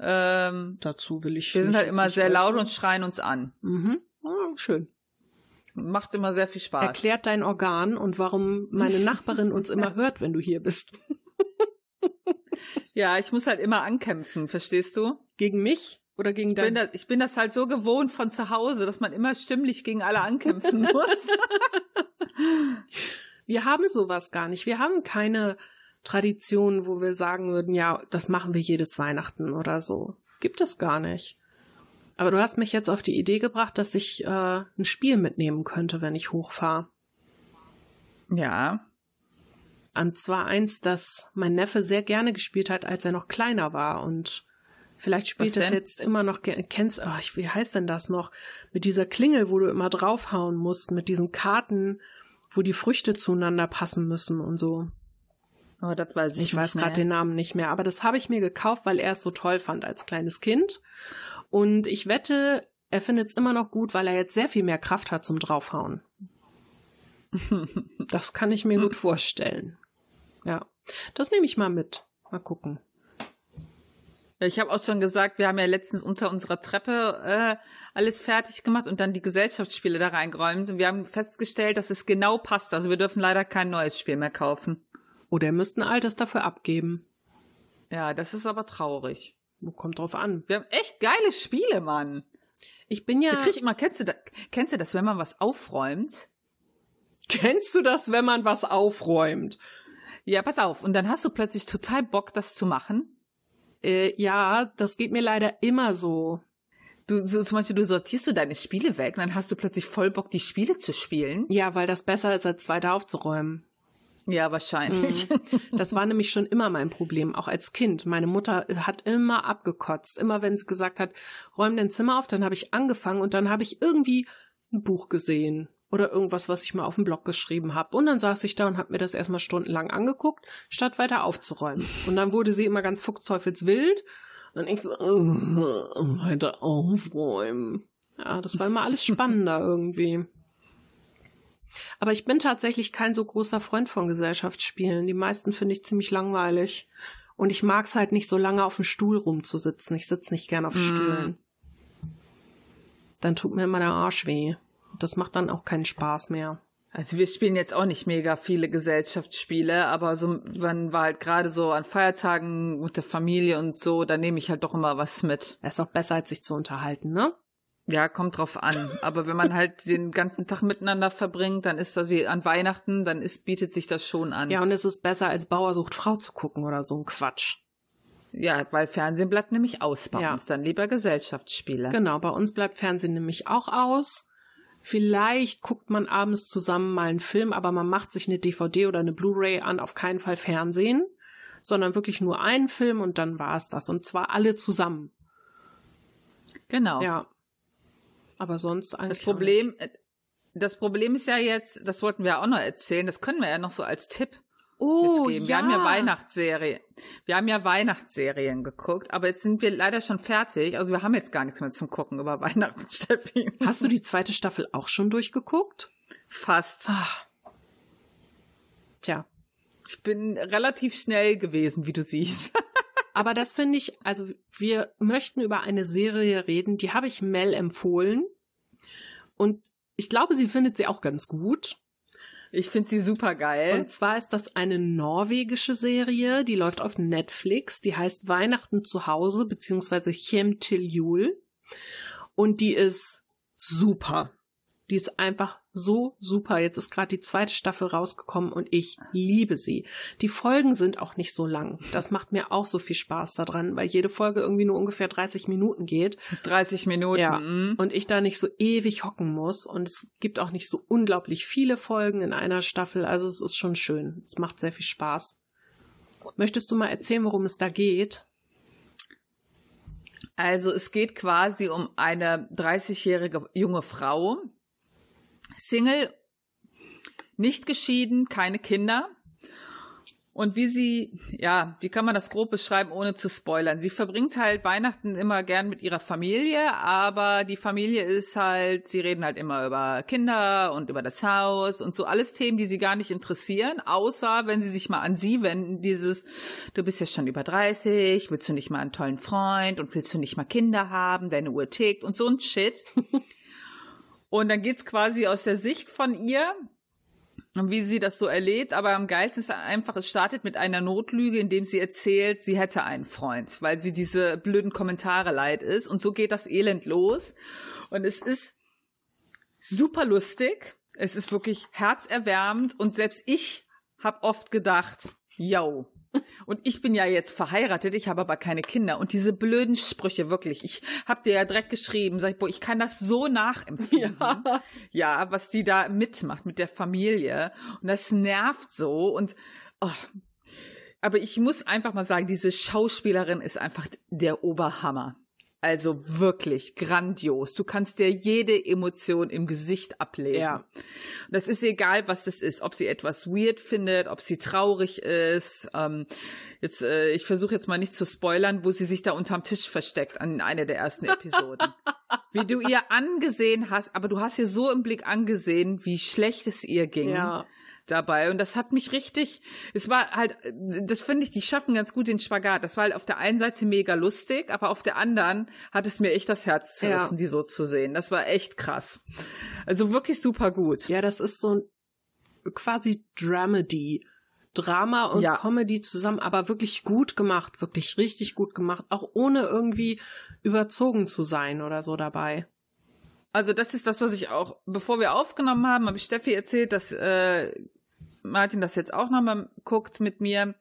Ähm, Dazu will ich. wir sind halt immer sehr laut und schreien uns an. Mhm. Ah, schön. Macht immer sehr viel Spaß. Erklärt dein Organ und warum meine Nachbarin uns immer hört, wenn du hier bist. Ja, ich muss halt immer ankämpfen, verstehst du? Gegen mich oder gegen Ich bin, dein... das, ich bin das halt so gewohnt von zu Hause, dass man immer stimmlich gegen alle ankämpfen muss. Wir haben sowas gar nicht. Wir haben keine Tradition, wo wir sagen würden, ja, das machen wir jedes Weihnachten oder so. Gibt es gar nicht. Aber du hast mich jetzt auf die Idee gebracht, dass ich äh, ein Spiel mitnehmen könnte, wenn ich hochfahre. ja. Und zwar eins, das mein Neffe sehr gerne gespielt hat, als er noch kleiner war. Und vielleicht spielt denn? jetzt immer noch. Kennst, oh, ich, wie heißt denn das noch? Mit dieser Klingel, wo du immer draufhauen musst, mit diesen Karten, wo die Früchte zueinander passen müssen und so. Oh, das weiß ich, Ich weiß gerade den Namen nicht mehr, aber das habe ich mir gekauft, weil er es so toll fand als kleines Kind. Und ich wette, er findet es immer noch gut, weil er jetzt sehr viel mehr Kraft hat zum Draufhauen. Das kann ich mir gut vorstellen. Ja, das nehme ich mal mit. Mal gucken. Ja, Ich habe auch schon gesagt, wir haben ja letztens unter unserer Treppe äh, alles fertig gemacht und dann die Gesellschaftsspiele da reingeräumt. Und wir haben festgestellt, dass es genau passt. Also wir dürfen leider kein neues Spiel mehr kaufen. Oder er müsste ein altes dafür abgeben. Ja, das ist aber traurig. Kommt drauf an. Wir haben echt geile Spiele, Mann. Ich bin ja. Da krieg ich immer, kennst du, das, kennst du das, wenn man was aufräumt? Kennst du das, wenn man was aufräumt? Ja, pass auf. Und dann hast du plötzlich total Bock, das zu machen. Äh, ja, das geht mir leider immer so. Du, so, zum Beispiel, du sortierst du deine Spiele weg und dann hast du plötzlich voll Bock, die Spiele zu spielen. Ja, weil das besser ist, als weiter aufzuräumen. Ja, wahrscheinlich. Das war nämlich schon immer mein Problem, auch als Kind. Meine Mutter hat immer abgekotzt. Immer wenn sie gesagt hat, räum dein Zimmer auf, dann habe ich angefangen und dann habe ich irgendwie ein Buch gesehen oder irgendwas, was ich mal auf dem Blog geschrieben habe. Und dann saß ich da und habe mir das erstmal stundenlang angeguckt, statt weiter aufzuräumen. Und dann wurde sie immer ganz fuchsteufelswild und ich so, äh, weiter aufräumen. Ja, das war immer alles spannender irgendwie. Aber ich bin tatsächlich kein so großer Freund von Gesellschaftsspielen. Die meisten finde ich ziemlich langweilig. Und ich mag es halt nicht so lange auf dem Stuhl rumzusitzen. Ich sitze nicht gern auf Mm. Stühlen. Dann tut mir immer der Arsch weh. Das macht dann auch keinen Spaß mehr. Also wir spielen jetzt auch nicht mega viele Gesellschaftsspiele, aber so man war halt gerade so an Feiertagen mit der Familie und so, da nehme ich halt doch immer was mit. Es ist auch besser, als sich zu unterhalten, ne? Ja, kommt drauf an. Aber wenn man halt den ganzen Tag miteinander verbringt, dann ist das wie an Weihnachten, dann ist, bietet sich das schon an. Ja, und es ist besser, als Bauer sucht Frau zu gucken oder so ein Quatsch. Ja, weil Fernsehen bleibt nämlich aus bei Ja. uns. Dann lieber Gesellschaftsspiele. Genau, bei uns bleibt Fernsehen nämlich auch aus. Vielleicht guckt man abends zusammen mal einen Film, aber man macht sich eine DVD oder eine Blu-ray an, auf keinen Fall Fernsehen, sondern wirklich nur einen Film und dann war es das. Und zwar alle zusammen. Genau. Ja. Aber sonst Das eigentlich. Problem, äh, das Problem ist ja jetzt, das wollten wir auch noch erzählen, das können wir ja noch so als Tipp oh, geben. Wir haben ja Weihnachtsserien. Wir haben ja Weihnachtsserien geguckt, aber jetzt sind wir leider schon fertig. Also wir haben jetzt gar nichts mehr zum Gucken über Weihnachten, Steffi. Hast du die zweite Staffel auch schon durchgeguckt? Fast. Ah. Tja. Ich bin relativ schnell gewesen, wie du siehst. Aber das finde ich, also wir möchten über eine Serie reden, die habe ich Mel empfohlen. Und ich glaube, sie findet sie auch ganz gut. Ich finde sie super geil. Und zwar ist das eine norwegische Serie, die läuft auf Netflix, die heißt Weihnachten zu Hause, beziehungsweise Hjem til Jul. Und die ist super. Die ist einfach so super. Jetzt ist gerade die zweite Staffel rausgekommen und ich liebe sie. Die Folgen sind auch nicht so lang. Das macht mir auch so viel Spaß daran, weil jede Folge irgendwie nur ungefähr 30 Minuten geht. 30 Minuten. Ja. mm. Und ich da nicht so ewig hocken muss. Und es gibt auch nicht so unglaublich viele Folgen in einer Staffel. Also es ist schon schön. Es macht sehr viel Spaß. Möchtest du mal erzählen, worum es da geht? Also es geht quasi um eine 30-jährige junge Frau, Single, nicht geschieden, keine Kinder. Und wie sie, ja, wie kann man das grob beschreiben, ohne zu spoilern? Sie verbringt halt Weihnachten immer gern mit ihrer Familie, aber die Familie ist halt, sie reden halt immer über Kinder und über das Haus und so alles Themen, die sie gar nicht interessieren, außer wenn sie sich mal an sie wenden, dieses, du bist ja schon über 30, willst du nicht mal einen tollen Freund und willst du nicht mal Kinder haben, deine Uhr tickt und so ein Shit. und dann geht's quasi aus der Sicht von ihr, und wie sie das so erlebt, aber am geilsten ist einfach, es startet mit einer Notlüge, indem sie erzählt, sie hätte einen Freund, weil sie diese blöden Kommentare leid ist. Und so geht das Elend los. Und es ist super lustig. Es ist wirklich herzerwärmend. Und selbst ich habe oft gedacht, yo. Und ich bin ja jetzt verheiratet, ich habe aber keine Kinder. Und diese blöden Sprüche, wirklich, ich habe dir ja direkt geschrieben, sag ich, boah, ich kann das so nachempfinden. Ja. ja, was die da mitmacht mit der Familie. Und das nervt so. Und oh. aber ich muss einfach mal sagen, diese Schauspielerin ist einfach der Oberhammer. Also wirklich grandios. Du kannst dir jede Emotion im Gesicht ablesen. Ja. Und das ist egal, was das ist. Ob sie etwas weird findet, ob sie traurig ist. Ähm, jetzt, äh, ich versuche jetzt mal nicht zu spoilern, wo sie sich da unterm Tisch versteckt an einer der ersten Episoden. wie du ihr angesehen hast, aber du hast ihr so im Blick angesehen, wie schlecht es ihr ging Ja. Dabei und das hat mich richtig, es war halt, das finde ich, die schaffen ganz gut den Spagat. Das war halt auf der einen Seite mega lustig, aber auf der anderen hat es mir echt das Herz zerrissen, Ja. die so zu sehen. Das war echt krass. Also wirklich super gut. Ja, das ist so ein quasi Dramedy. Drama und Ja. Comedy zusammen, aber wirklich gut gemacht, wirklich richtig gut gemacht, auch ohne irgendwie überzogen zu sein oder so dabei. Also das ist das, was ich auch, bevor wir aufgenommen haben, habe ich Steffi erzählt, dass äh, Martin das jetzt auch nochmal guckt mit mir.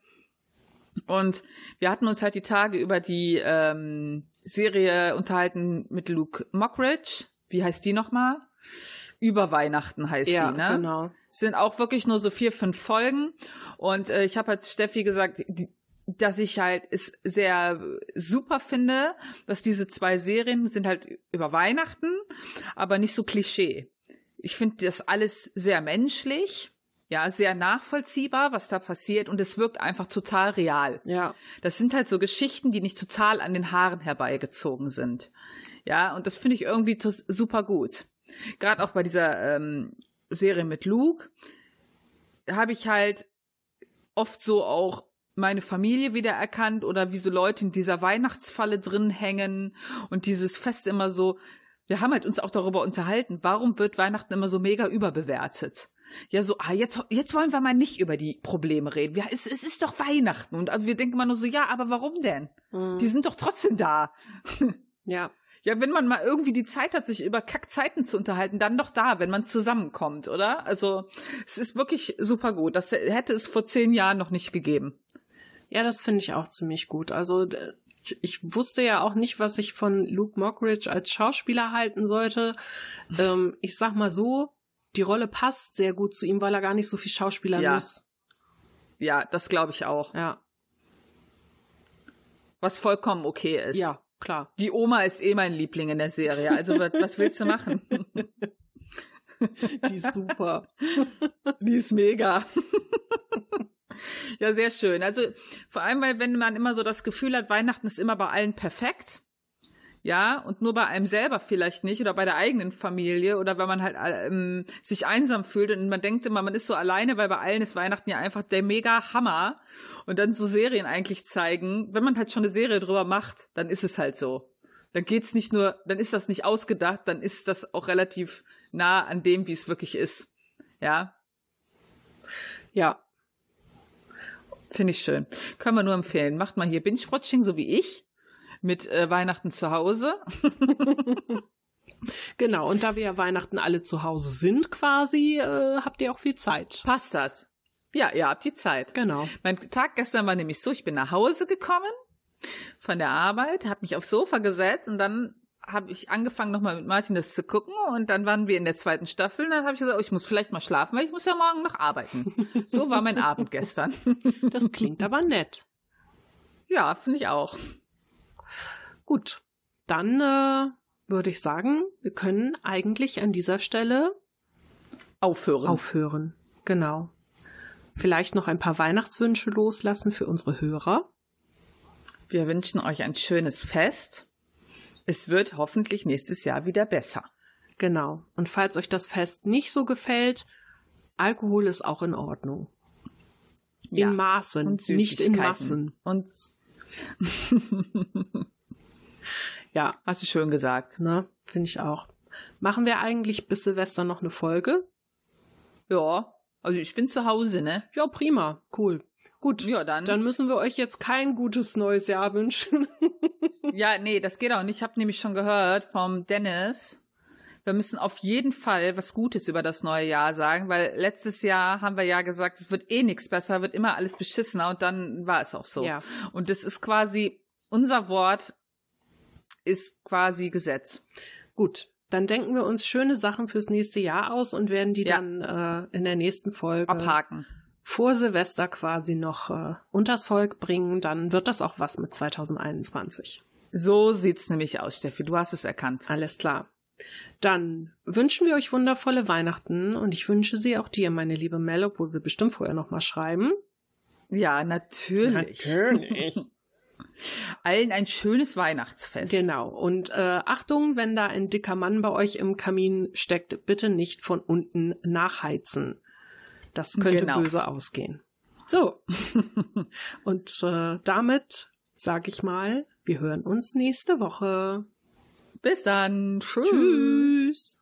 Und wir hatten uns halt die Tage über die ähm, Serie unterhalten mit Luke Mockridge. Wie heißt die nochmal? Über Weihnachten heißt ja, die, ne? genau. Es sind auch wirklich nur so vier, fünf Folgen. Und äh, ich habe halt Steffi gesagt, die, dass ich halt es sehr super finde, dass diese zwei Serien sind halt über Weihnachten, aber nicht so Klischee. Ich finde das alles sehr menschlich, ja, sehr nachvollziehbar, was da passiert und es wirkt einfach total real. Ja. Das sind halt so Geschichten, die nicht total an den Haaren herbeigezogen sind. Ja, und das finde ich irgendwie super gut. Gerade auch bei dieser ähm, Serie mit Luke habe ich halt oft so auch meine Familie wiedererkannt oder wie so Leute in dieser Weihnachtsfalle drin hängen und dieses Fest immer so wir haben halt uns auch darüber unterhalten, warum wird Weihnachten immer so mega überbewertet? Ja, so, ah, jetzt, jetzt wollen wir mal nicht über die Probleme reden. Ja, es, es ist doch Weihnachten. Und also wir denken immer nur so, ja, aber warum denn? Mhm. Die sind doch trotzdem da. Ja. Ja, wenn man mal irgendwie die Zeit hat, sich über Kackzeiten zu unterhalten, dann doch da, wenn man zusammenkommt, oder? Also, es ist wirklich super gut. Das hätte es vor zehn Jahren noch nicht gegeben. Ja, das finde ich auch ziemlich gut. Also ich wusste ja auch nicht, was ich von Luke Mockridge als Schauspieler halten sollte. Ähm, ich sag mal so, die Rolle passt sehr gut zu ihm, weil er gar nicht so viel Schauspieler Ja. muss. Ja, das glaube ich auch. Ja. Was vollkommen okay ist. Ja, klar. Die Oma ist eh mein Liebling in der Serie. Also, was, was willst du machen? Die ist super. Die ist mega. ja, sehr schön. Also vor allem, weil wenn man immer so das Gefühl hat, Weihnachten ist immer bei allen perfekt. Ja, und nur bei einem selber vielleicht nicht oder bei der eigenen Familie oder wenn man halt ähm, sich einsam fühlt und man denkt immer, man ist so alleine, weil bei allen ist Weihnachten ja einfach der mega Hammer und dann so Serien eigentlich zeigen. Wenn man halt schon eine Serie drüber macht, dann ist es halt so. Dann geht's nicht nur, dann ist das nicht ausgedacht, dann ist das auch relativ nah an dem, wie es wirklich ist. Ja, Ja. Finde ich schön. Können wir nur empfehlen. Macht mal hier Binge-Watching, so wie ich, mit äh, Weihnachten zu Hause. Genau. Und da wir ja Weihnachten alle zu Hause sind quasi, äh, habt ihr auch viel Zeit. Passt das? Ja, ihr habt die Zeit. Genau. Mein Tag gestern war nämlich so, ich bin nach Hause gekommen von der Arbeit, habe mich aufs Sofa gesetzt und dann habe ich angefangen nochmal mit Martin das zu gucken und dann waren wir in der zweiten Staffel und dann habe ich gesagt, oh, ich muss vielleicht mal schlafen, weil ich muss ja morgen noch arbeiten. So war mein Abend gestern. Das klingt aber nett. Ja, finde ich auch. Gut. Dann äh, würde ich sagen, wir können eigentlich an dieser Stelle Aufhören. aufhören. Genau. Vielleicht noch ein paar Weihnachtswünsche loslassen für unsere Hörer. Wir wünschen euch ein schönes Fest. Es wird hoffentlich nächstes Jahr wieder besser. Genau. Und falls euch das Fest nicht so gefällt, Alkohol ist auch in Ordnung. Ja. In Maßen, nicht in. Massen. Und Ja, hast du schön gesagt. ne, finde ich auch. Machen wir eigentlich bis Silvester noch eine Folge? Ja, also ich bin zu Hause, ne? Ja, prima. Cool. Gut. Ja, dann. Dann müssen wir euch jetzt kein gutes neues Jahr wünschen. Ja, nee, das geht auch nicht. Ich habe nämlich schon gehört vom Dennis. Wir müssen auf jeden Fall was Gutes über das neue Jahr sagen, weil letztes Jahr haben wir ja gesagt, es wird eh nichts besser, wird immer alles beschissener und dann war es auch so. Ja. Und das ist quasi, unser Wort ist quasi Gesetz. Gut. Dann denken wir uns schöne Sachen fürs nächste Jahr aus und werden die Ja. dann äh, in der nächsten Folge Abhaken. vor Silvester quasi noch äh, unters Volk bringen. Dann wird das auch was mit 2021. So sieht's nämlich aus, Steffi. Du hast es erkannt. Alles klar. Dann wünschen wir euch wundervolle Weihnachten und ich wünsche sie auch dir, meine liebe Mel, obwohl wir bestimmt vorher noch mal schreiben. Ja, natürlich. Natürlich. Allen ein schönes Weihnachtsfest. Genau. Und äh, Achtung, wenn da ein dicker Mann bei euch im Kamin steckt, bitte nicht von unten nachheizen. Das könnte Genau. böse ausgehen. So. Und äh, damit sage ich mal, wir hören uns nächste Woche. Bis dann. Tschüss. Tschüss.